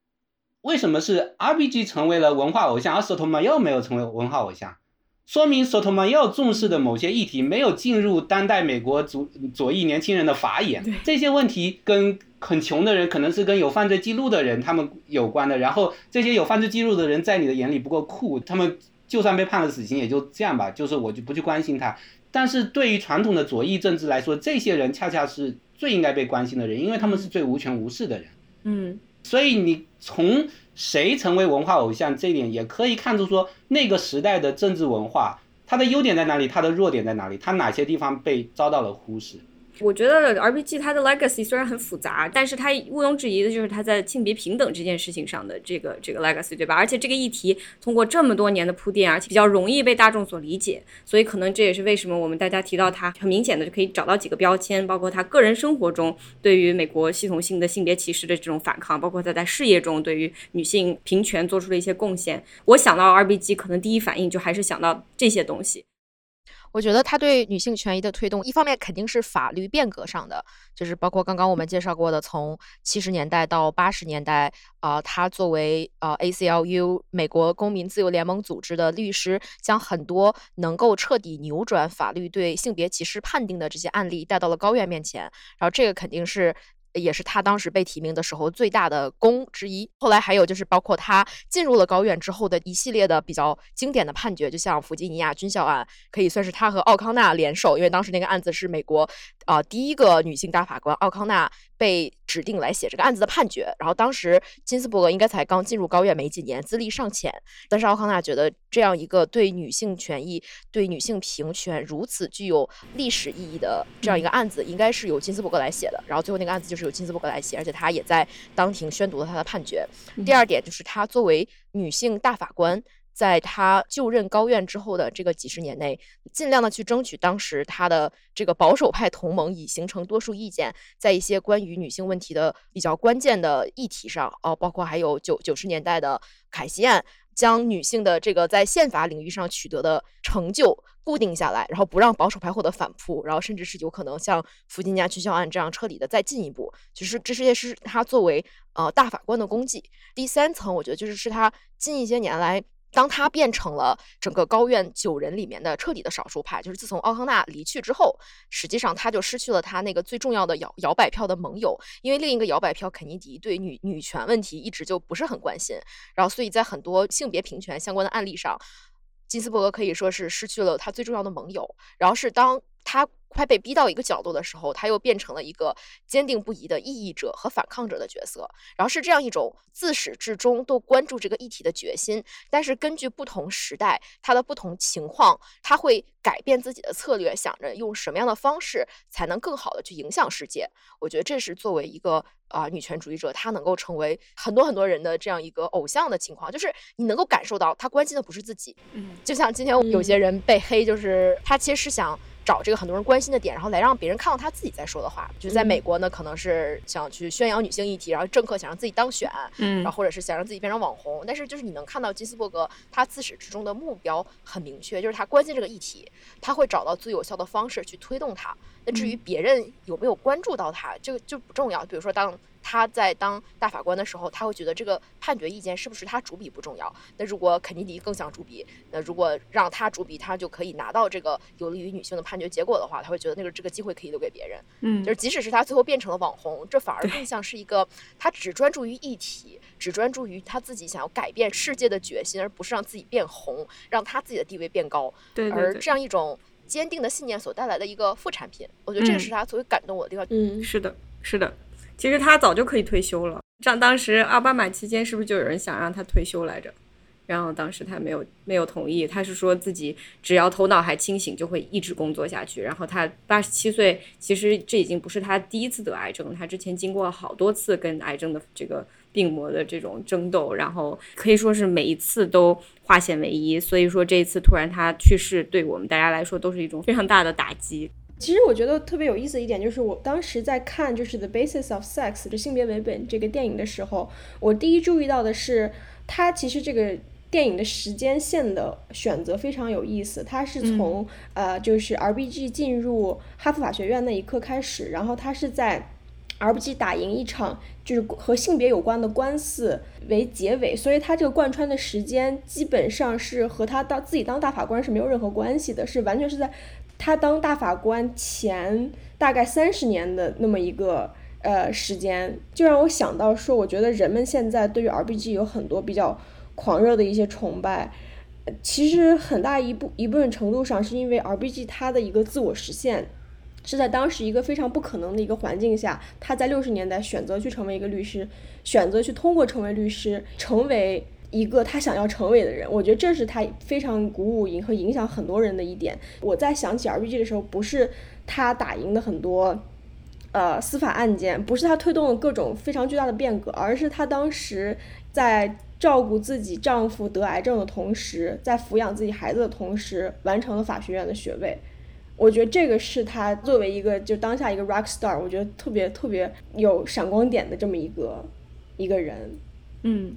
Speaker 4: 为什么是 RBG 成为了文化偶像，而 Sotomayor 没有成为文化偶像，说明 Sotomayor 重视的某些议题没有进入当代美国左左翼年轻人的法眼。这些问题跟很穷的人，可能是跟有犯罪记录的人他们有关的，然后这些有犯罪记录的人在你的眼里不够酷，他们。就算被判了死刑，也就这样吧。就是我就不去关心他。但是对于传统的左翼政治来说，这些人恰恰是最应该被关心的人，因为他们是最无权无势的人。
Speaker 2: 嗯，
Speaker 4: 所以你从谁成为文化偶像这一点，也可以看出说那个时代的政治文化，它的优点在哪里，它的弱点在哪里，它哪些地方被遭到了忽视。
Speaker 2: 我觉得 R B G 它的 legacy 虽然很复杂，但是它毋庸置疑的就是它在性别平等这件事情上的这个这个 legacy，对吧？而且这个议题通过这么多年的铺垫，而且比较容易被大众所理解，所以可能这也是为什么我们大家提到它，很明显的就可以找到几个标签，包括他个人生活中对于美国系统性的性别歧视的这种反抗，包括他在事业中对于女性平权做出的一些贡献。我想到 R B G，可能第一反应就还是想到这些东西。
Speaker 1: 我觉得他对女性权益的推动，一方面肯定是法律变革上的，就是包括刚刚我们介绍过的，从七十年代到八十年代，啊，他作为呃 ACLU 美国公民自由联盟组织的律师，将很多能够彻底扭转法律对性别歧视判定的这些案例带到了高院面前，然后这个肯定是。也是他当时被提名的时候最大的功之一。后来还有就是包括他进入了高院之后的一系列的比较经典的判决，就像弗吉尼亚军校案，可以算是他和奥康纳联手，因为当时那个案子是美国啊第一个女性大法官奥康纳。被指定来写这个案子的判决，然后当时金斯伯格应该才刚进入高院没几年，资历尚浅，但是奥康纳觉得这样一个对女性权益、对女性平权如此具有历史意义的这样一个案子，应该是由金斯伯格来写的。然后最后那个案子就是由金斯伯格来写，而且他也在当庭宣读了他的判决。第二点就是他作为女性大法官。在他就任高院之后的这个几十年内，尽量的去争取当时他的这个保守派同盟，已形成多数意见，在一些关于女性问题的比较关键的议题上，哦，包括还有九九十年代的凯西案，将女性的这个在宪法领域上取得的成就固定下来，然后不让保守派获得反扑，然后甚至是有可能像弗吉尼亚军校案这样彻底的再进一步，就是这些是他作为呃大法官的功绩。第三层，我觉得就是是他近一些年来。当他变成了整个高院九人里面的彻底的少数派，就是自从奥康纳离去之后，实际上他就失去了他那个最重要的摇摇摆票的盟友，因为另一个摇摆票肯尼迪对女女权问题一直就不是很关心，然后所以在很多性别平权相关的案例上，金斯伯格可以说是失去了他最重要的盟友，然后是当他。快被逼到一个角落的时候，他又变成了一个坚定不移的异议者和反抗者的角色。然后是这样一种自始至终都关注这个议题的决心。但是根据不同时代，他的不同情况，他会改变自己的策略，想着用什么样的方式才能更好的去影响世界。我觉得这是作为一个啊女权主义者，她能够成为很多很多人的这样一个偶像的情况，就是你能够感受到她关心的不是自己。
Speaker 2: 嗯，
Speaker 1: 就像今天有些人被黑，就是他其实是想。找这个很多人关心的点，然后来让别人看到他自己在说的话。就在美国呢，可能是想去宣扬女性议题，然后政客想让自己当选，
Speaker 2: 嗯，
Speaker 1: 然后或者是想让自己变成网红。但是就是你能看到金斯伯格，他自始至终的目标很明确，就是他关心这个议题，他会找到最有效的方式去推动它。那至于别人有没有关注到他，这个就不重要。比如说当。他在当大法官的时候，他会觉得这个判决意见是不是他主笔不重要。那如果肯尼迪更想主笔，那如果让他主笔，他就可以拿到这个有利于女性的判决结果的话，他会觉得那个这个机会可以留给别人。
Speaker 2: 嗯，
Speaker 1: 就是即使是他最后变成了网红，这反而更像是一个他只专注于议题，只专注于他自己想要改变世界的决心，而不是让自己变红，让他自己的地位变高。
Speaker 2: 对，
Speaker 1: 而这样一种坚定的信念所带来的一个副产品，我觉得这个是他最为感动我的地方。
Speaker 3: 嗯，
Speaker 2: 是的，是的。其实他早就可以退休了，像当时奥巴马期间，是不是就有人想让他退休来着？然后当时他没有没有同意，他是说自己只要头脑还清醒，就会一直工作下去。然后他八十七岁，其实这已经不是他第一次得癌症，他之前经过了好多次跟癌症的这个病魔的这种争斗，然后可以说是每一次都化险为夷。所以说这一次突然他去世，对我们大家来说都是一种非常大的打击。
Speaker 3: 其实我觉得特别有意思的一点就是，我当时在看就是《The Basis of Sex》就性别为本这个电影的时候，我第一注意到的是，它其实这个电影的时间线的选择非常有意思。它是从呃，就是 R B G 进入哈佛法学院那一刻开始，然后它是在 R B G 打赢一场就是和性别有关的官司为结尾，所以它这个贯穿的时间基本上是和他当自己当大法官是没有任何关系的，是完全是在。他当大法官前大概三十年的那么一个呃时间，就让我想到说，我觉得人们现在对于 R B G 有很多比较狂热的一些崇拜，其实很大一部一部分程度上是因为 R B G 他的一个自我实现，是在当时一个非常不可能的一个环境下，他在六十年代选择去成为一个律师，选择去通过成为律师成为。一个他想要成为的人，我觉得这是他非常鼓舞和影响很多人的一点。我在想起 R B G 的时候，不是他打赢的很多呃司法案件，不是他推动了各种非常巨大的变革，而是他当时在照顾自己丈夫得癌症的同时，在抚养自己孩子的同时，完成了法学院的学位。我觉得这个是他作为一个就当下一个 rock star，我觉得特别特别有闪光点的这么一个一个人。
Speaker 2: 嗯。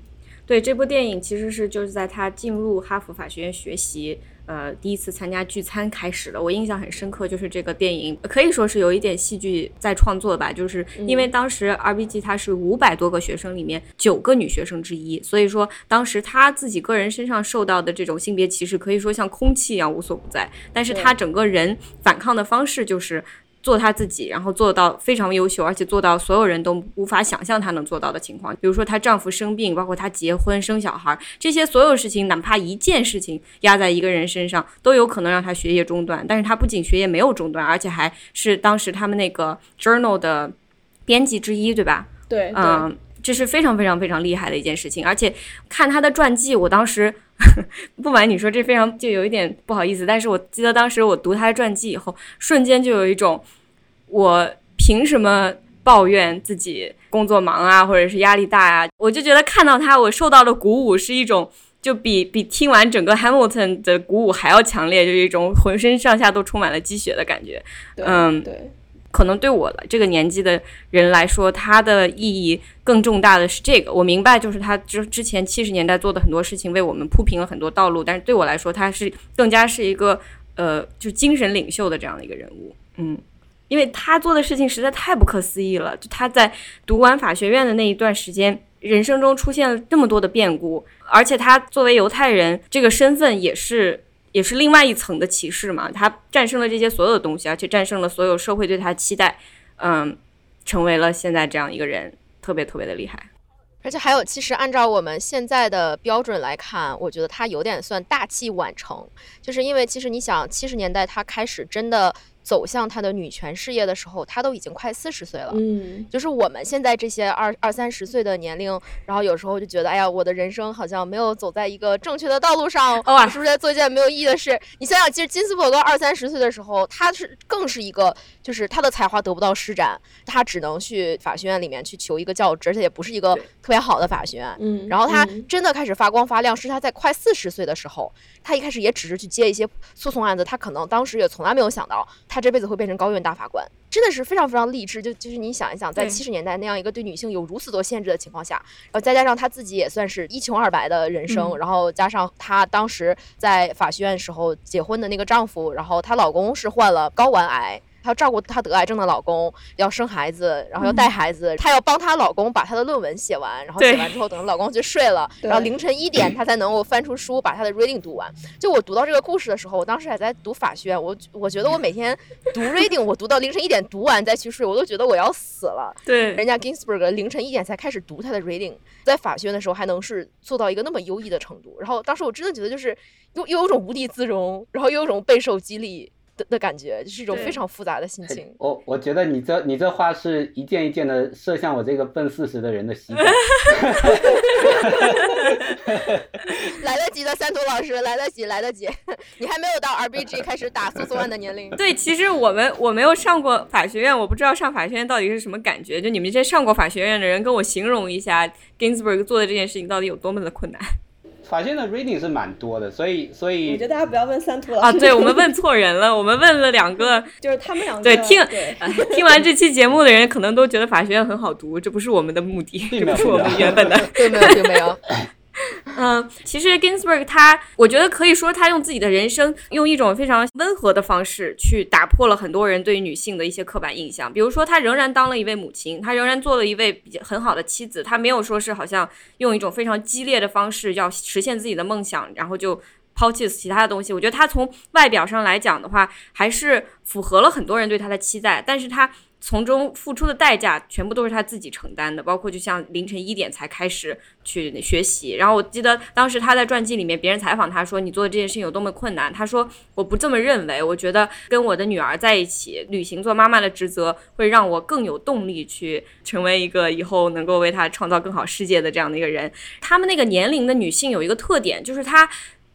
Speaker 2: 对这部电影，其实是就是在他进入哈佛法学院学习，呃，第一次参加聚餐开始的。我印象很深刻，就是这个电影可以说是有一点戏剧在创作吧，就是因为当时 R B G 他是五百多个学生里面九个女学生之一，所以说当时他自己个人身上受到的这种性别歧视，可以说像空气一样无所不在。但是他整个人反抗的方式就是。做他自己，然后做到非常优秀，而且做到所有人都无法想象她能做到的情况。比如说她丈夫生病，包括她结婚生小孩，这些所有事情，哪怕一件事情压在一个人身上，都有可能让她学业中断。但是她不仅学业没有中断，而且还是当时他们那个 journal 的编辑之一，对吧？
Speaker 3: 对，
Speaker 2: 嗯，这是非常非常非常厉害的一件事情。而且看她的传记，我当时 不瞒你说，这非常就有一点不好意思，但是我记得当时我读他的传记以后，瞬间就有一种。我凭什么抱怨自己工作忙啊，或者是压力大啊？我就觉得看到他，我受到的鼓舞是一种，就比比听完整个 Hamilton 的鼓舞还要强烈，就是一种浑身上下都充满了鸡血的感觉。
Speaker 3: 嗯，对，
Speaker 2: 可能对我这个年纪的人来说，它的意义更重大的是这个。我明白，就是他之之前七十年代做的很多事情，为我们铺平了很多道路，但是对我来说，他是更加是一个呃，就精神领袖的这样的一个人物。嗯。因为他做的事情实在太不可思议了。就他在读完法学院的那一段时间，人生中出现了这么多的变故，而且他作为犹太人这个身份也是也是另外一层的歧视嘛。他战胜了这些所有的东西，而且战胜了所有社会对他期待，嗯，成为了现在这样一个人，特别特别的厉害。
Speaker 1: 而且还有，其实按照我们现在的标准来看，我觉得他有点算大器晚成，就是因为其实你想，七十年代他开始真的。走向她的女权事业的时候，她都已经快四十岁了。
Speaker 3: 嗯，
Speaker 1: 就是我们现在这些二二三十岁的年龄，然后有时候就觉得，哎呀，我的人生好像没有走在一个正确的道路上，我是不是在做一件没有意义的事？你想想，其实金斯伯格二三十岁的时候，他是更是一个，就是他的才华得不到施展，他只能去法学院里面去求一个教职，而且也不是一个特别好的法学院。
Speaker 3: 嗯，
Speaker 1: 然后他真的开始发光发亮，是他在快四十岁的时候。他一开始也只是去接一些诉讼案子，他可能当时也从来没有想到，他这辈子会变成高院大法官，真的是非常非常励志。就就是你想一想，在七十年代那样一个对女性有如此多限制的情况下，然后再加上她自己也算是一穷二白的人生，然后加上她当时在法学院时候结婚的那个丈夫，然后她老公是患了睾丸癌。她要照顾她得癌症的老公，要生孩子，然后要带孩子，她要帮她老公把她的论文写完，然后写完之后等老公去睡了，然后凌晨一点 她才能够翻出书把她的 reading 读完。就我读到这个故事的时候，我当时还在读法学院，我我觉得我每天读 reading，我读到凌晨一点读完再去睡，我都觉得我要死了。
Speaker 2: 对，
Speaker 1: 人家 Ginsburg 凌晨一点才开始读她的 reading，在法学院的时候还能是做到一个那么优异的程度，然后当时我真的觉得就是又又有种无地自容，然后又有种备受激励。的感觉就是一种非常复杂的心情。
Speaker 4: 我我觉得你这你这话是一件一件的射向我这个奔四十的人的心。
Speaker 1: 来得及的，三图老师来得及，来得及。你还没有到 RBG 开始打诉讼案的年龄。
Speaker 2: 对，其实我们我没有上过法学院，我不知道上法学院到底是什么感觉。就你们这些上过法学院的人，跟我形容一下 Ginsburg 做的这件事情到底有多么的困难。
Speaker 4: 法学的 reading 是蛮多的，所以所以
Speaker 3: 我觉得大家不要问三图老师。
Speaker 2: 啊，对我们问错人了，我们问了两个，
Speaker 3: 就是他们两个
Speaker 2: 对听听完这期节目的人可能都觉得法学院很好读，这不是我们的目的，这不是我们原本的，
Speaker 1: 并没有并没有。
Speaker 2: 嗯，其实 Ginsburg 他，我觉得可以说他用自己的人生，用一种非常温和的方式去打破了很多人对于女性的一些刻板印象。比如说，他仍然当了一位母亲，他仍然做了一位比较很好的妻子，他没有说是好像用一种非常激烈的方式要实现自己的梦想，然后就抛弃其他的东西。我觉得他从外表上来讲的话，还是符合了很多人对他的期待，但是他。从中付出的代价全部都是他自己承担的，包括就像凌晨一点才开始去学习。然后我记得当时他在传记里面，别人采访他说：“你做的这件事情有多么困难？”他说：“我不这么认为，我觉得跟我的女儿在一起，履行做妈妈的职责，会让我更有动力去成为一个以后能够为他创造更好世界的这样的一个人。”他们那个年龄的女性有一个特点，就是她。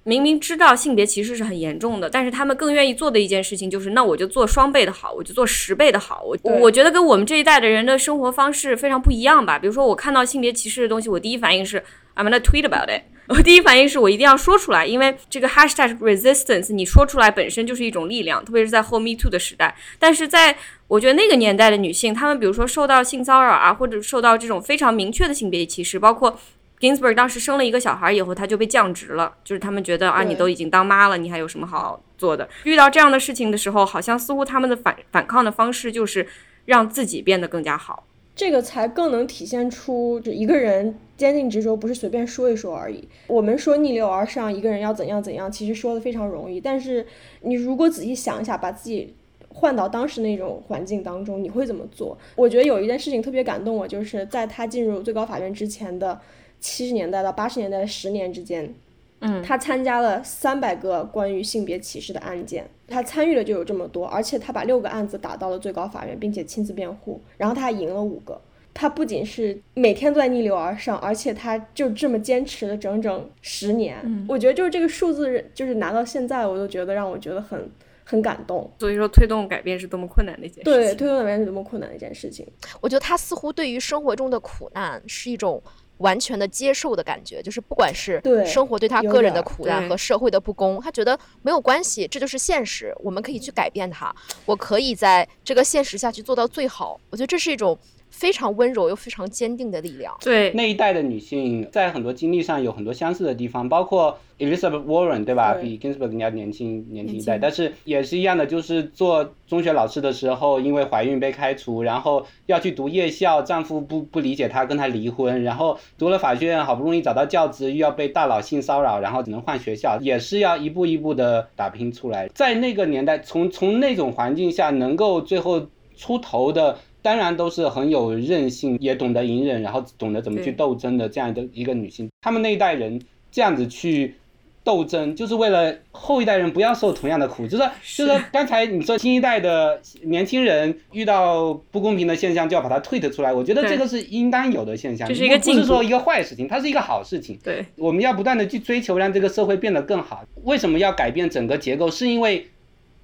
Speaker 2: 明明知道性别歧视是很严重的，但是他们更愿意做的一件事情就是，那我就做双倍的好，我就做十倍的好。我我觉得跟我们这一代的人的生活方式非常不一样吧。比如说，我看到性别歧视的东西，我第一反应是 I'm gonna tweet about it。我第一反应是我一定要说出来，因为这个 hashtag resistance，你说出来本身就是一种力量，特别是在后 Me Too 的时代。但是在我觉得那个年代的女性，她们比如说受到性骚扰啊，或者受到这种非常明确的性别歧视，包括。Ginsburg 当时生了一个小孩以后，他就被降职了。就是他们觉得啊，你都已经当妈了，你还有什么好做的？遇到这样的事情的时候，好像似乎他们的反反抗的方式就是让自己变得更加好。
Speaker 3: 这个才更能体现出，就一个人坚定执着不是随便说一说而已。我们说逆流而上，一个人要怎样怎样，其实说的非常容易。但是你如果仔细想一下，把自己换到当时那种环境当中，你会怎么做？我觉得有一件事情特别感动我，就是在他进入最高法院之前的。七十年代到八十年代的十年之间，
Speaker 2: 嗯，
Speaker 3: 他参加了三百个关于性别歧视的案件，他参与的就有这么多，而且他把六个案子打到了最高法院，并且亲自辩护，然后他还赢了五个。他不仅是每天都在逆流而上，而且他就这么坚持了整整十年。我觉得就是这个数字，就是拿到现在，我都觉得让我觉得很很感动。
Speaker 2: 所以说，推动改变是多么困难的一件事情。
Speaker 3: 对，推动改变是多么困难的一件事情。
Speaker 1: 我觉得他似乎对于生活中的苦难是一种。完全的接受的感觉，就是不管是生活对他个人的苦难和社会的不公，他觉得没有关系，这就是现实，我们可以去改变它。我可以在这个现实下去做到最好。我觉得这是一种非常温柔又非常坚定的力量。
Speaker 2: 对，
Speaker 4: 那一代的女性在很多经历上有很多相似的地方，包括 Elizabeth Warren 对吧？
Speaker 3: 对
Speaker 4: 比 Ginsburg 更加年轻年轻一代，但是也是一样的，就是做中学老师的时候，因为怀孕被开除，然后要去读夜校，丈夫不不理解她，跟她离婚，然后读了法学院，好不容易找到教职，又要被大佬性骚扰，然后只能换学校，也是要一步一步的打拼出来。在那个年代，从从那种环境下能够最后出头的。当然都是很有韧性，也懂得隐忍，然后懂得怎么去斗争的这样的一个女性。她们那一代人这样子去斗争，就是为了后一代人不要受同样的苦。就是 就是说刚才你说新一代的年轻人遇到不公平的现象就要把它退得出来，我觉得这个是应当有的现象，
Speaker 2: 就是一个
Speaker 4: 不不是说一个坏事情，它是一个好事情。
Speaker 2: 对，
Speaker 4: 我们要不断的去追求让这个社会变得更好。为什么要改变整个结构？是因为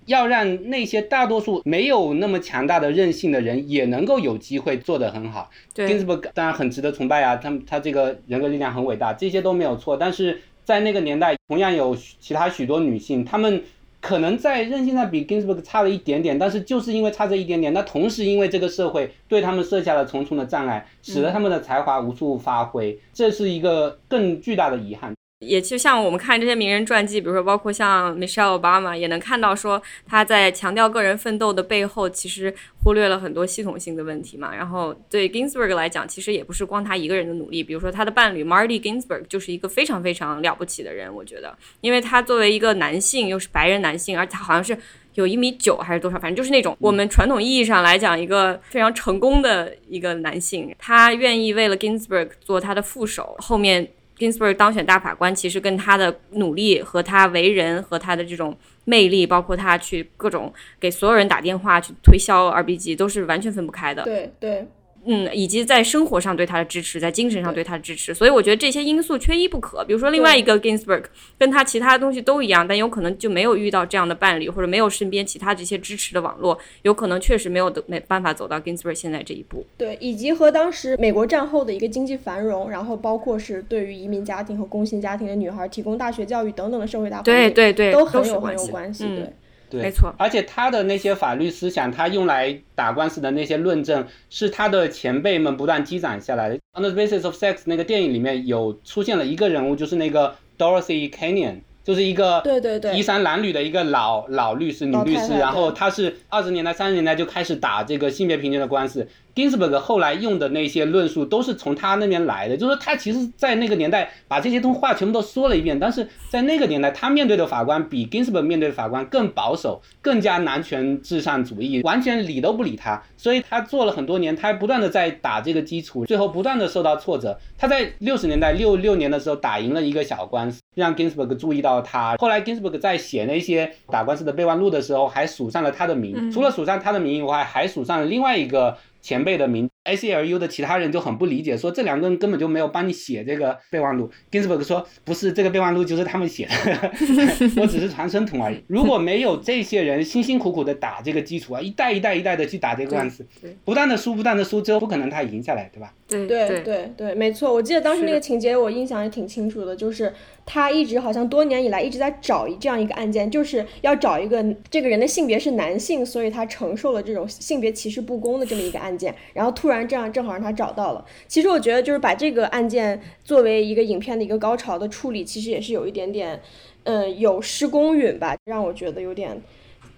Speaker 4: 要让那些大多数没有那么强大的韧性的人也能够有机会做得很好。
Speaker 2: 对
Speaker 4: Ginsburg 当然很值得崇拜啊，他们他这个人格力量很伟大，这些都没有错。但是在那个年代，同样有其他许多女性，她们可能在韧性上比 Ginsburg 差了一点点，但是就是因为差这一点点，那同时因为这个社会对他们设下了重重的障碍，使得他们的才华无处发挥，这是一个更巨大的遗憾。
Speaker 2: 也就像我们看这些名人传记，比如说包括像 Michelle Obama，也能看到说他在强调个人奋斗的背后，其实忽略了很多系统性的问题嘛。然后对 Ginsburg 来讲，其实也不是光他一个人的努力，比如说他的伴侣 Marty Ginsburg 就是一个非常非常了不起的人，我觉得，因为他作为一个男性，又是白人男性，而且他好像是。有一米九还是多少，反正就是那种我们传统意义上来讲一个非常成功的一个男性，他愿意为了 Ginsburg 做他的副手，后面 Ginsburg 当选大法官，其实跟他的努力和他为人和他的这种魅力，包括他去各种给所有人打电话去推销 RBG，都是完全分不开的。
Speaker 3: 对对，
Speaker 2: 嗯，以及在生活上对他的支持，在精神上对他的支持，所以我觉得这些因素缺一不可。比如说另外一个 Ginsburg，跟他其他东西都一样，但有可能就没有遇到这样的伴侣，或者没有身边其他这些支持的网络，有可能确实没有的没办法走到 Ginsburg 现在这一步。
Speaker 3: 对，以及和当时美国战后的一个经济繁荣，然后包括是对于移民家庭和工薪家庭的女孩提供大学教育等等的社会大环境，
Speaker 2: 对对对，
Speaker 3: 都
Speaker 2: 都
Speaker 3: 很有很。有关系。
Speaker 2: 嗯
Speaker 3: 对，
Speaker 4: 对，
Speaker 2: 没错。
Speaker 4: 而且他的那些法律思想，他用来打官司的那些论证，是他的前辈们不断积攒下来的。《On the Basis of Sex》那个电影里面有出现了一个人物，就是那个 Dorothy Canyon，就是一个
Speaker 3: 对对对
Speaker 4: 衣衫褴褛的一个老老律师，女律师。然后
Speaker 3: 对
Speaker 4: 她是二十年代、三十年代就开始打这个性别平权的官司。Ginsburg 后来用的那些论述都是从他那边来的，就是说他其实，在那个年代把这些东话全部都说了一遍，但是在那个年代，他面对的法官比 Ginsburg 面对的法官更保守，更加男权至上主义，完全理都不理他，所以他做了很多年，他不断的在打这个基础，最后不断的受到挫折。他在六十年代六六年的时候打赢了一个小官司，让 Ginsburg 注意到他。后来 Ginsburg 在写那些打官司的备忘录的时候，还署上了他的名，除了署上他的名以外，还署上了另外一个。前辈的名，ACLU 的其他人就很不理解，说这两个人根本就没有帮你写这个备忘录。Ginsburg 说不是，这个备忘录就是他们写的，我只是传声筒而已。如果没有这些人辛辛苦苦的打这个基础啊，一代一代一代的去打这个官司不断的输，不断的输，最后不可能他赢下来，对吧？
Speaker 2: 对
Speaker 3: 对
Speaker 2: 对
Speaker 3: 对对，没错。我记得当时那个情节，我印象也挺清楚的，就是他一直好像多年以来一直在找一这样一个案件，就是要找一个这个人的性别是男性，所以他承受了这种性别歧视不公的这么一个案件，然后突然这样正好让他找到了。其实我觉得就是把这个案件作为一个影片的一个高潮的处理，其实也是有一点点，嗯，有失公允吧，让我觉得有点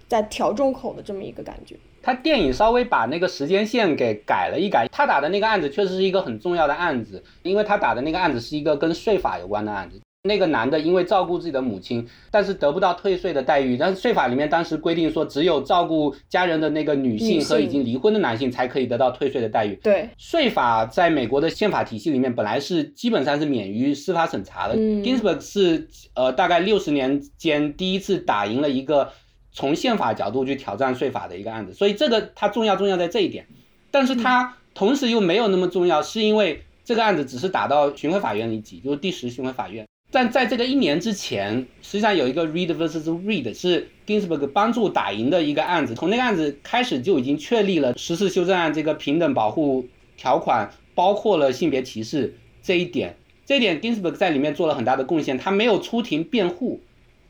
Speaker 3: 在调重口的这么一个感觉。
Speaker 4: 他电影稍微把那个时间线给改了一改，他打的那个案子确实是一个很重要的案子，因为他打的那个案子是一个跟税法有关的案子。那个男的因为照顾自己的母亲，但是得不到退税的待遇，但是税法里面当时规定说，只有照顾家人的那个女
Speaker 3: 女
Speaker 4: 性和已经离婚的男性才可以得到退税的待遇。
Speaker 3: 对，
Speaker 4: 税法在美国的宪法体系里面本来是基本上是免于司法审查的。
Speaker 3: 嗯
Speaker 4: Ginsburg 是呃大概六十年间第一次打赢了一个从宪法角度去挑战税法的一个案子，所以这个它重要重要在这一点，但是它同时又没有那么重要，是因为这个案子只是打到巡回法院一级，就是第十巡回法院。但在这个一年之前，实际上有一个 read versus read 是 Ginsburg 帮助打赢的一个案子，从那个案子开始就已经确立了十四修正案这个平等保护条款包括了性别歧视这一点。这一点 Ginsburg 在里面做了很大的贡献，他没有出庭辩护，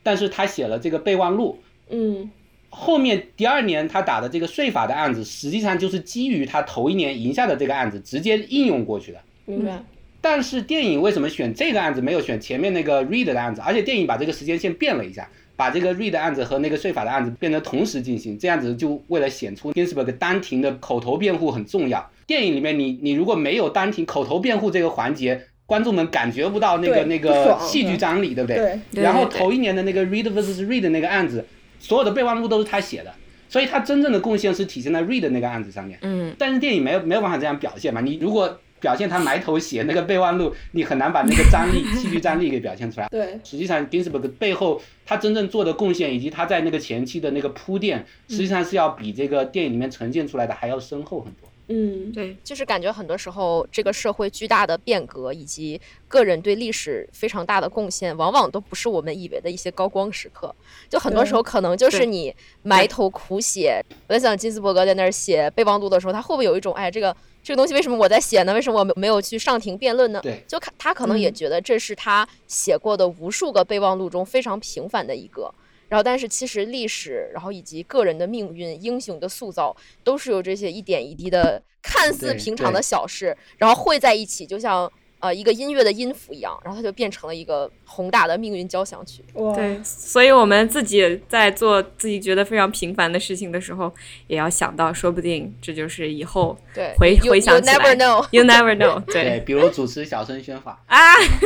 Speaker 4: 但是他写了这个备忘录。
Speaker 3: 嗯，
Speaker 4: 后面第二年他打的这个税法的案子，实际上就是基于他头一年赢下的这个案子直接应用过去的。
Speaker 3: 明白。
Speaker 4: 但是电影为什么选这个案子，没有选前面那个 Reed 的案子？而且电影把这个时间线变了一下，把这个 Reed 的案子和那个税法的案子变成同时进行，这样子就为了显出 Ginsburg 单庭的口头辩护很重要。电影里面你你如果没有单庭口头辩护这个环节，观众们感觉不到那个那个戏剧张力，对不对？
Speaker 3: 对。
Speaker 4: 然后头一年的那个 Reed vs Reed 那个案子，所有的备忘录都是他写的，所以他真正的贡献是体现在 Reed 那个案子上面。
Speaker 2: 嗯。
Speaker 4: 但是电影没有没有办法这样表现嘛？你如果表现他埋头写那个备忘录，你很难把那个张力、戏剧张力给表现出来。
Speaker 3: 对，
Speaker 4: 实际上 Ginsburg 背后他真正做的贡献，以及他在那个前期的那个铺垫，实际上是要比这个电影里面呈现出来的还要深厚很多。
Speaker 3: 嗯，
Speaker 2: 对，
Speaker 1: 就是感觉很多时候这个社会巨大的变革，以及个人对历史非常大的贡献，往往都不是我们以为的一些高光时刻。就很多时候可能就是你埋头苦写。我在想金斯伯格在那儿写备忘录的时候，他会不会有一种哎这个。这个东西为什么我在写呢？为什么我没有去上庭辩论呢？
Speaker 4: 对，
Speaker 1: 就他可能也觉得这是他写过的无数个备忘录中非常平凡的一个。然后，但是其实历史，然后以及个人的命运、英雄的塑造，都是由这些一点一滴的看似平常的小事，然后汇在一起，就像。呃，一个音乐的音符一样，然后它就变成了一个宏大的命运交响曲。
Speaker 2: 对，所以我们自己在做自己觉得非常平凡的事情的时候，也要想到，说不定这就是以后
Speaker 1: 对
Speaker 2: 回回想起来。
Speaker 1: You never know.
Speaker 2: You never know.
Speaker 4: 对，比如主持小声宣法
Speaker 2: 啊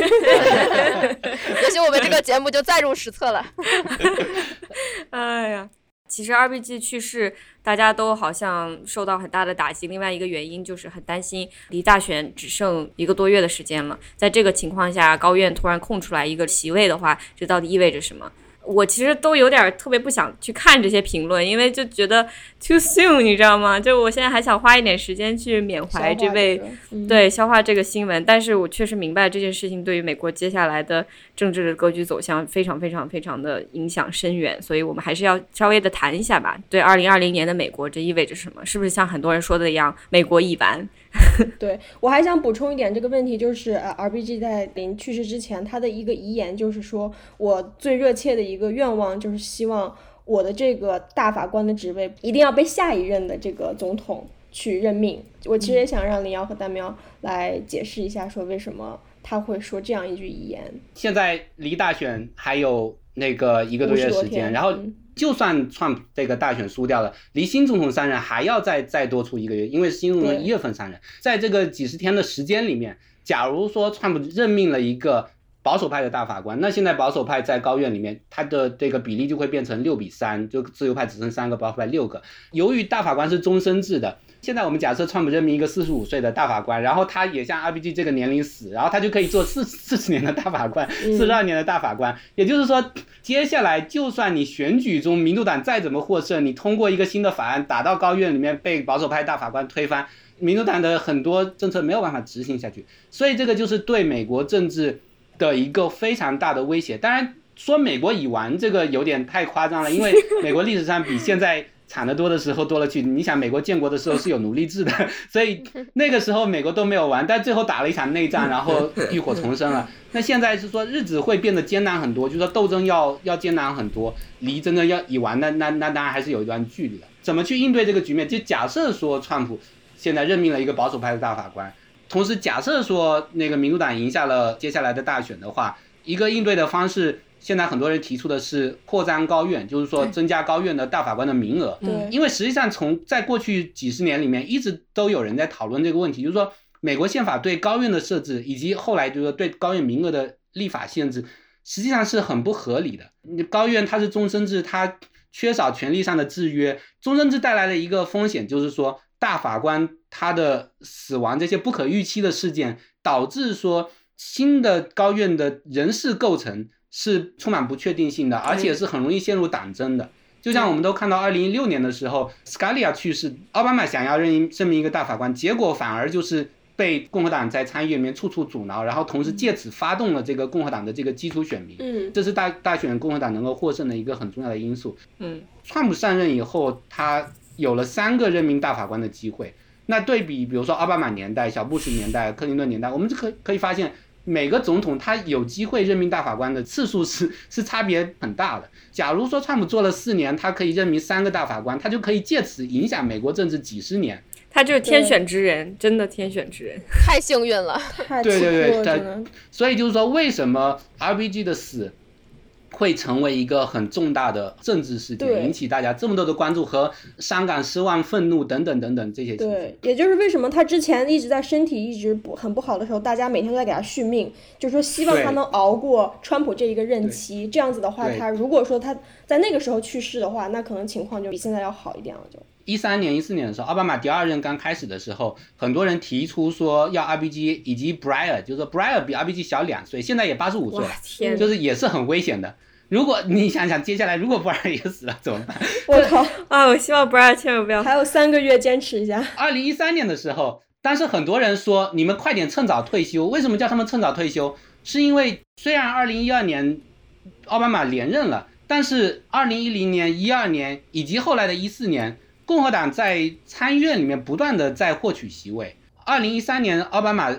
Speaker 1: 也许我们这个节目就载入史册了。
Speaker 2: 哎呀。其实 RBG 去世，大家都好像受到很大的打击。另外一个原因就是很担心，离大选只剩一个多月的时间了。在这个情况下，高院突然空出来一个席位的话，这到底意味着什么？我其实都有点特别不想去看这些评论，因为就觉得 too soon，你知道吗？就我现在还想花一点时间去缅怀这位，对，消化这个新闻。但是我确实明白这件事情对于美国接下来的政治的格局走向非常非常非常的影响深远，所以我们还是要稍微的谈一下吧。对，二零二零年的美国这意味着什么？是不是像很多人说的一样，美国已完？
Speaker 3: 对我还想补充一点，这个问题就是呃，RBG 在临去世之前，他的一个遗言就是说，我最热切的一个愿望就是希望我的这个大法官的职位一定要被下一任的这个总统去任命。我其实也想让林瑶和大喵来解释一下，说为什么他会说这样一句遗言。
Speaker 4: 现在离大选还有那个一个多月时间，然后。就算 Trump 这个大选输掉了，离新总统上任还要再再多出一个月，因为新总统一月份上任，在这个几十天的时间里面，假如说 Trump 任命了一个保守派的大法官，那现在保守派在高院里面，他的这个比例就会变成六比三，就自由派只剩三个，保守派六个。由于大法官是终身制的。现在我们假设川普任命一个四十五岁的大法官，然后他也像 RBG 这个年龄死，然后他就可以做四四十年的大法官，四十二年的大法官。也就是说，接下来就算你选举中民主党再怎么获胜，你通过一个新的法案打到高院里面被保守派大法官推翻，民主党的很多政策没有办法执行下去。所以这个就是对美国政治的一个非常大的威胁。当然说美国已完这个有点太夸张了，因为美国历史上比现在。惨的多的时候多了去，你想美国建国的时候是有奴隶制的，所以那个时候美国都没有完，但最后打了一场内战，然后浴火重生了。那现在是说日子会变得艰难很多，就是说斗争要 要艰难很多，离真的要已完，那那那当然还是有一段距离的。怎么去应对这个局面？就假设说川普现在任命了一个保守派的大法官，同时假设说那个民主党赢下了接下来的大选的话，一个应对的方式。现在很多人提出的是扩张高院，就是说增加高院的大法官的名额。
Speaker 3: 对，
Speaker 4: 因为实际上从在过去几十年里面，一直都有人在讨论这个问题，就是说美国宪法对高院的设置，以及后来就是说对高院名额的立法限制，实际上是很不合理的。高院它是终身制，它缺少权力上的制约。终身制带来的一个风险就是说，大法官他的死亡这些不可预期的事件，导致说新的高院的人事构成。是充满不确定性的，而且是很容易陷入党争的。就像我们都看到，二零一六年的时候，Scalia 去世，奥巴马想要任命任命一个大法官，结果反而就是被共和党在参议院里面处处阻挠，然后同时借此发动了这个共和党的这个基础选民。
Speaker 3: 嗯，
Speaker 4: 这是大大选共和党能够获胜的一个很重要的因素。
Speaker 2: 嗯，
Speaker 4: 川普上任以后，他有了三个任命大法官的机会。那对比，比如说奥巴马年代、小布什年代、克林顿年代，我们就可可以发现。每个总统他有机会任命大法官的次数是是差别很大的。假如说川普做了四年，他可以任命三个大法官，他就可以借此影响美国政治几十年。
Speaker 2: 他就是天选之人，真的天选之人，
Speaker 1: 太幸运了。
Speaker 3: 太
Speaker 4: 对对对所以就是说，为什么 RBG 的死会成为一个很重大的政治事件，引起大家这么多的关注和伤感、失望、愤怒等等等等这些情绪？
Speaker 3: 对，也就是为什么他之前一直在身体一直不很不好的时候，大家每天都在给他续命，就是说希望他能熬过川普这一个任期。这样子的话，他如果说他在那个时候去世的话，那可能情况就比现在要好一点了。就
Speaker 4: 一三年、一四年的时候，奥巴马第二任刚开始的时候，很多人提出说要 RBG 以及 Breyer，就是说 Breyer 比 RBG 小两岁，现在也八十五岁
Speaker 2: 哇
Speaker 4: 了，
Speaker 2: 天
Speaker 4: 就是也是很危险的。如果你想想，接下来如果 Breyer 也死了怎么办？
Speaker 3: 我靠，
Speaker 2: 啊！我希望不二千万不要。
Speaker 3: 还有三个月坚持一下。
Speaker 4: 二零一三年的时候，但是很多人说你们快点趁早退休。为什么叫他们趁早退休？是因为虽然二零一二年奥巴马连任了，但是二零一零年、一二年以及后来的一四年，共和党在参议院里面不断的在获取席位。二零一三年奥巴马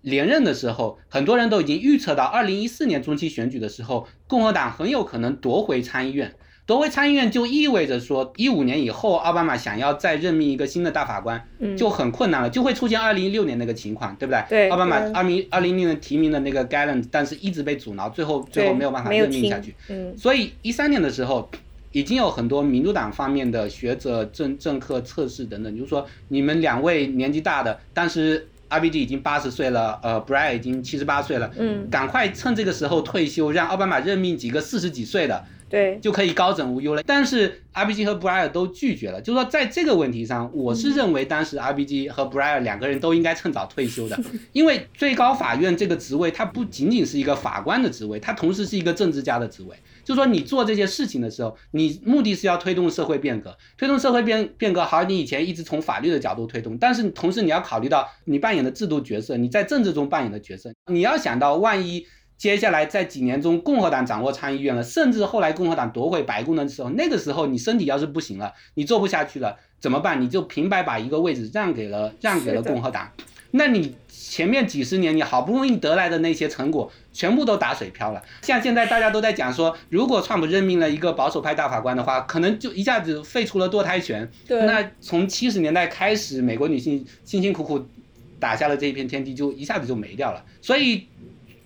Speaker 4: 连任的时候，很多人都已经预测到二零一四年中期选举的时候，共和党很有可能夺回参议院。夺回参议院就意味着说，一五年以后，奥巴马想要再任命一个新的大法官，
Speaker 2: 嗯
Speaker 4: 就很困难了，就会出现二零一六年那个情况，对不对？
Speaker 2: 对
Speaker 4: 奥巴马
Speaker 3: 对
Speaker 4: 二零二零年提名的那个 Gallant，但是一直被阻挠，最后最后没有办法任命下去。
Speaker 2: 嗯，
Speaker 4: 所以一三年的时候，已经有很多民主党方面的学者、政政客测试等等，就是说你们两位年纪大的，但是 RBG 已经八十岁了，呃 b r i a 已经七十八岁了，
Speaker 2: 嗯，
Speaker 4: 赶快趁这个时候退休，让奥巴马任命几个四十几岁的，
Speaker 2: 对，
Speaker 4: 就可以高枕无忧了。但是 RBG 和 Breyer 都拒绝了，就是说在这个问题上，我是认为当时 RBG 和 Breyer 两个人都应该趁早退休的，因为最高法院这个职位，它不仅仅是一个法官的职位，它同时是一个政治家的职位。就是说你做这些事情的时候，你目的是要推动社会变革，推动社会变变革。好，你以前一直从法律的角度推动，但是同时你要考虑到你扮演的制度角色，你在政治中扮演的角色，你要想到万一接下来在几年中共和党掌握参议院了，甚至后来共和党夺回白宫的时候，那个时候你身体要是不行了，你做不下去了怎么办？你就平白把一个位置让给了让给了共和党，那你前面几十年你好不容易得来的那些成果，全部都打水漂了。像现在大家都在讲说，如果川普任命了一个保守派大法官的话，可能就一下子废除了堕胎权。
Speaker 3: 对，
Speaker 4: 那从七十年代开始，美国女性辛辛苦苦打下了这一片天地，就一下子就没掉了。所以，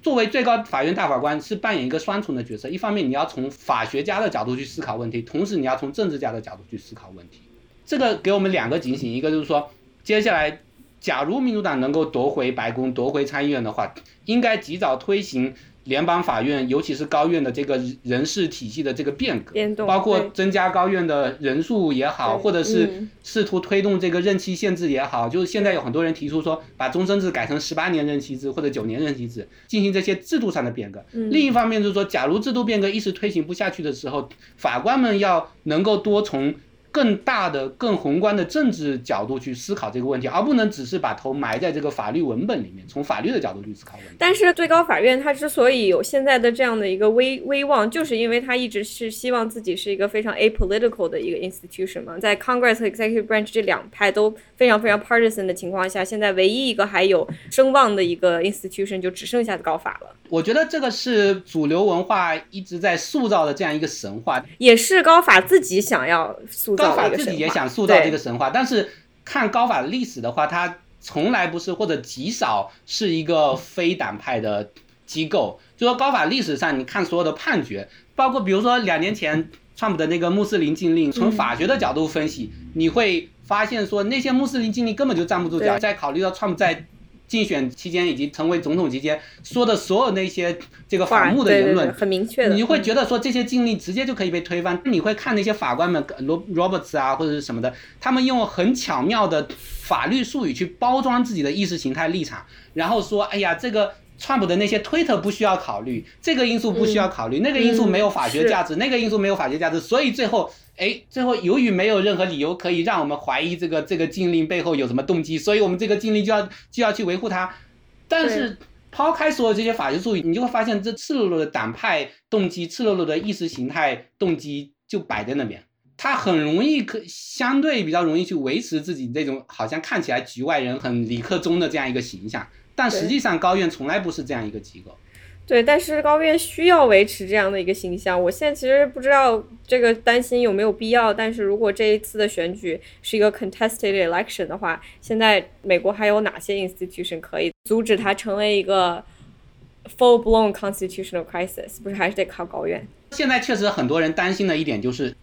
Speaker 4: 作为最高法院大法官是扮演一个双重的角色，一方面你要从法学家的角度去思考问题，同时你要从政治家的角度去思考问题。这个给我们两个警醒，一个就是说，接下来假如民主党能够夺回白宫、夺回参议院的话，应该及早推行联邦法院，尤其是高院的这个人事体系的这个变革，
Speaker 2: 变动
Speaker 4: 包括增加高院的人数也好，或者是
Speaker 3: 嗯。
Speaker 4: 试图推动这个任期限制也好，就是现在有很多人提出说，把终身制改成十八年任期制或者九年任期制，进行这些制度上的变革。
Speaker 3: 嗯。
Speaker 4: 另一方面就是说，假如制度变革一时推行不下去的时候，法官们要能够多从更大的、更宏观的政治角度去思考这个问题，而不能只是把头埋在这个法律文本里面，从法律的角度去思考问题。
Speaker 2: 但是最高法院它之所以有现在的这样的一个威威望，就是因为它一直是希望自己是一个非常 apolitical 的一个 institution 嘛，在 Congress 和 Executive Branch 这两派都非常非常 partisan 的情况下，现在唯一一个还有声望的一个 institution 就只剩下高法了，
Speaker 4: 我觉得这个是主流文化一直在塑造的这样一个神话，
Speaker 2: 也是高法自己想要塑造
Speaker 4: 高法。自己也想塑造这个神话，但是看高法的历史的话，它从来不是或者极少是一个非党派的机构。就说高法历史上，你看所有的判决，包括比如说两年前川普的那个穆斯林禁令，从法学的角度分析，你会发现说那些穆斯林禁令根本就站不住脚。
Speaker 2: 对
Speaker 4: 再考虑到川普在竞选期间以及成为总统期间说的所有那些这个
Speaker 2: 话
Speaker 4: 反目的言论
Speaker 2: 对对对，很明确的，
Speaker 4: 你会
Speaker 2: 嗯
Speaker 4: 觉得说这些禁令直接就可以被推翻，你会看那些法官们罗 Roberts 啊或者是什么的，他们用很巧妙的法律术语去包装自己的意识形态立场，然后说，哎呀，这个川普的那些推特不需要考虑，这个因素不需要考虑，那个因素没有法学价值，那个因素没有法学价值，所以最后。哎，最后由于没有任何理由可以让我们怀疑这个这个禁令背后有什么动机，所以我们这个禁令就要就要去维护它。但是抛开所有这些法学术语，你就会发现这赤裸裸的党派动机、赤裸裸的意识形态动机就摆在那边。他很容易可相对比较容易去维持自己这种好像看起来局外人很理克中的这样一个形象，但实际上高院从来不是这样一个机构。
Speaker 2: 对，但是高院需要维持这样的一个形象。我现在其实不知道这个担心有没有必要，但是如果这一次的选举是一个 contested election 的话，现在美国还有哪些 institution 可以阻止它成为一个 full blown constitutional crisis？不是还是得靠高院？
Speaker 4: 现在确实很多人担心的一点就是，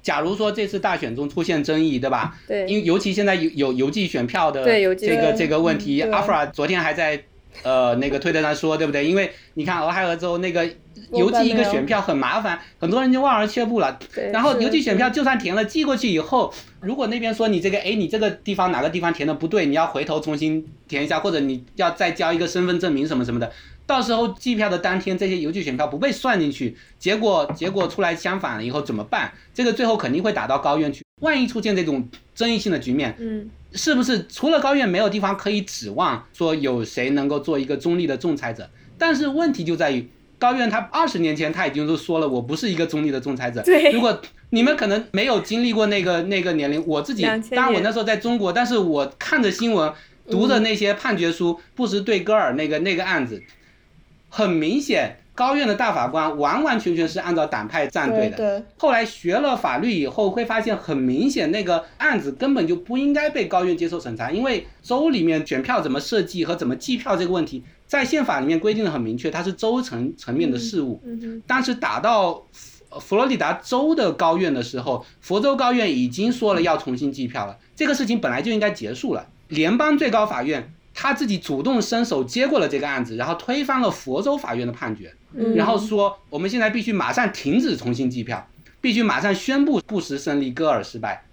Speaker 4: 假如说这次大选中出现争议，对吧？
Speaker 2: 对。
Speaker 4: 因为尤其现在有有邮寄选票的这个这个问题，阿弗拉昨天还在。呃，那个推特上说，对不对？因为你看俄亥俄州那个邮寄一个选票很麻烦，很多人就望而却步了。然后邮寄选票就算填了，寄过去以后，如果那边说你这个，哎，你这个地方哪个地方填的不对，你要回头重新填一下，或者你要再交一个身份证明什么什么的，到时候计票的当天这些邮寄选票不被算进去，结果结果出来相反了以后怎么办？这个最后肯定会打到高院去。万一出现这种争议性的局面，
Speaker 2: 嗯。
Speaker 4: 是不是除了高院没有地方可以指望说有谁能够做一个中立的仲裁者？但是问题就在于高院他二十年前他已经都说了我不是一个中立的仲裁者。
Speaker 2: 对，
Speaker 4: 如果你们可能没有经历过那个那个年龄，我自己当然我那时候在中国，但是我看着新闻，读的那些判决书，布什对戈尔那个那个案子，很明显。高院的大法官完完全全是按照党派站队的。后来学了法律以后，会发现很明显，那个案子根本就不应该被高院接受审查，因为州里面选票怎么设计和怎么计票这个问题，在宪法里面规定的很明确，它是州层层面的事务。但是打到佛罗里达州的高院的时候，佛州高院已经说了要重新计票了，这个事情本来就应该结束了。联邦最高法院他自己主动伸手接过了这个案子，然后推翻了佛州法院的判决。然后说，我们现在必须马上停止重新计票，必须马上宣布布什胜利，戈尔失败。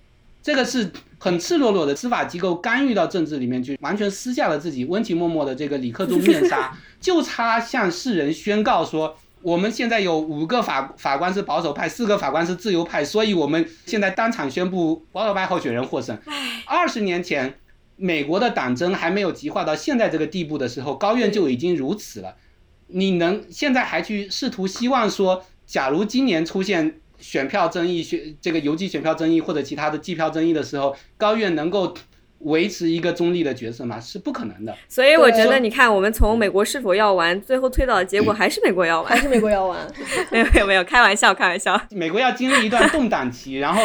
Speaker 4: 这个是很赤裸裸的司法机构干预到政治里面去，完全撕下了自己温情脉脉的这个里克宗面纱，就差向世人宣告说，我们现在有五个法法官是保守派，四个法官是自由派，所以我们现在当场宣布保守派候选人获胜。二十年前，美国的党争还没有激化到现在这个地步的时候，高院就已经如此了。你能现在还去试图希望说，假如今年出现选票争议、选这个邮寄选票争议或者其他的计票争议的时候，高院能够维持一个中立的角色吗？是不可能的。
Speaker 2: 所以我觉得，你看，我们从美国是否要玩，最后推导的结果还是美国要玩，
Speaker 3: 还是美国要玩。
Speaker 2: 没有没有没有，开玩笑开玩笑。
Speaker 4: 美国要经历一段动荡期，然后。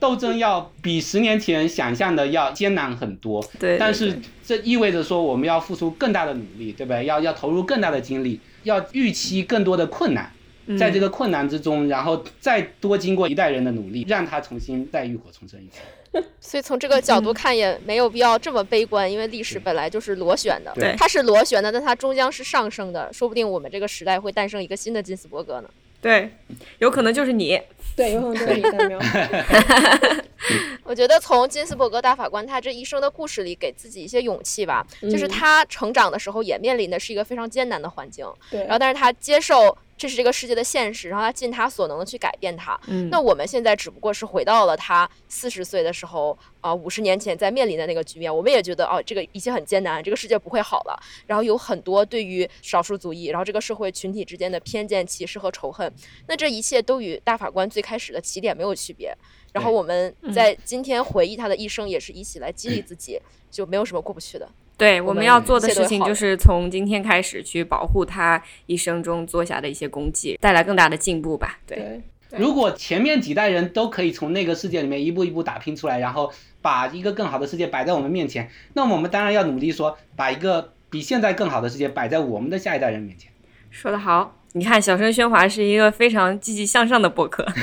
Speaker 4: 斗争要比十年前想象的要艰难很多，
Speaker 2: 对。
Speaker 4: 但是这意味着说我们要付出更大的努力，对不对？要要投入更大的精力，要预期更多的困难，在这个困难之中，然后再多经过一代人的努力，让它重新再浴火重生一次。
Speaker 1: 所以从这个角度看，也没有必要这么悲观，因为历史本来就是螺旋的，
Speaker 4: 对，
Speaker 1: 它是螺旋的，但它终将是上升的，说不定我们这个时代会诞生一个新的金斯伯格呢。
Speaker 2: 对，有可能就是你。
Speaker 3: 对，有可能就是你，代表。
Speaker 1: 我觉得从金斯伯格大法官他这一生的故事里，给自己一些勇气吧。就是他成长的时候也面临的是一个非常艰难的环境，
Speaker 3: 对。
Speaker 1: 然后，但是他接受。这是这个世界的现实，然后他尽他所能的去改变它。
Speaker 2: 嗯，
Speaker 1: 那我们现在只不过是回到了他四十岁的时候，啊，五十年前在面临的那个局面。我们也觉得，哦，这个一切很艰难，这个世界不会好了。然后有很多对于少数族裔，然后这个社会群体之间的偏见、歧视和仇恨。那这一切都与大法官最开始的起点没有区别。然后我们在今天回忆他的一生，也是一起来激励自己，就没有什么过不去的。
Speaker 2: 对，我们要做的事情就是从今天开始去保护他一生中做下的一些功绩，带来更大的进步吧。
Speaker 3: 对，
Speaker 4: 如果前面几代人都可以从那个世界里面一步一步打拼出来，然后把一个更好的世界摆在我们面前，那我们当然要努力说，把一个比现在更好的世界摆在我们的下一代人面前。
Speaker 2: 说得好，你看小声喧哗是一个非常积极向上的博客。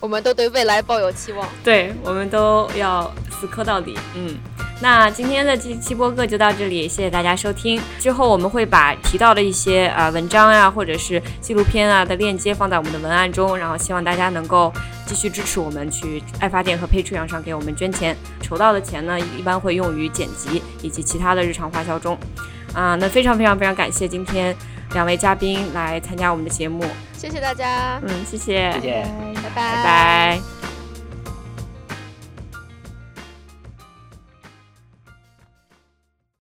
Speaker 1: 我们都对未来抱有期望，
Speaker 2: 对我们都要死磕到底。嗯。那今天的这期播客就到这里，谢谢大家收听。之后我们会把提到的一些啊文章呀，或者是纪录片啊的链接放在我们的文案中，然后希望大家能够继续支持我们，去爱发电和 Patreon 上给我们捐钱。筹到的钱呢，一般会用于剪辑以及其他的日常花销中。啊，那非常非常非常感谢今天两位嘉宾来参加我们的节目，
Speaker 1: 谢谢大家。
Speaker 2: 嗯，谢谢，
Speaker 4: 谢谢，
Speaker 1: 拜拜。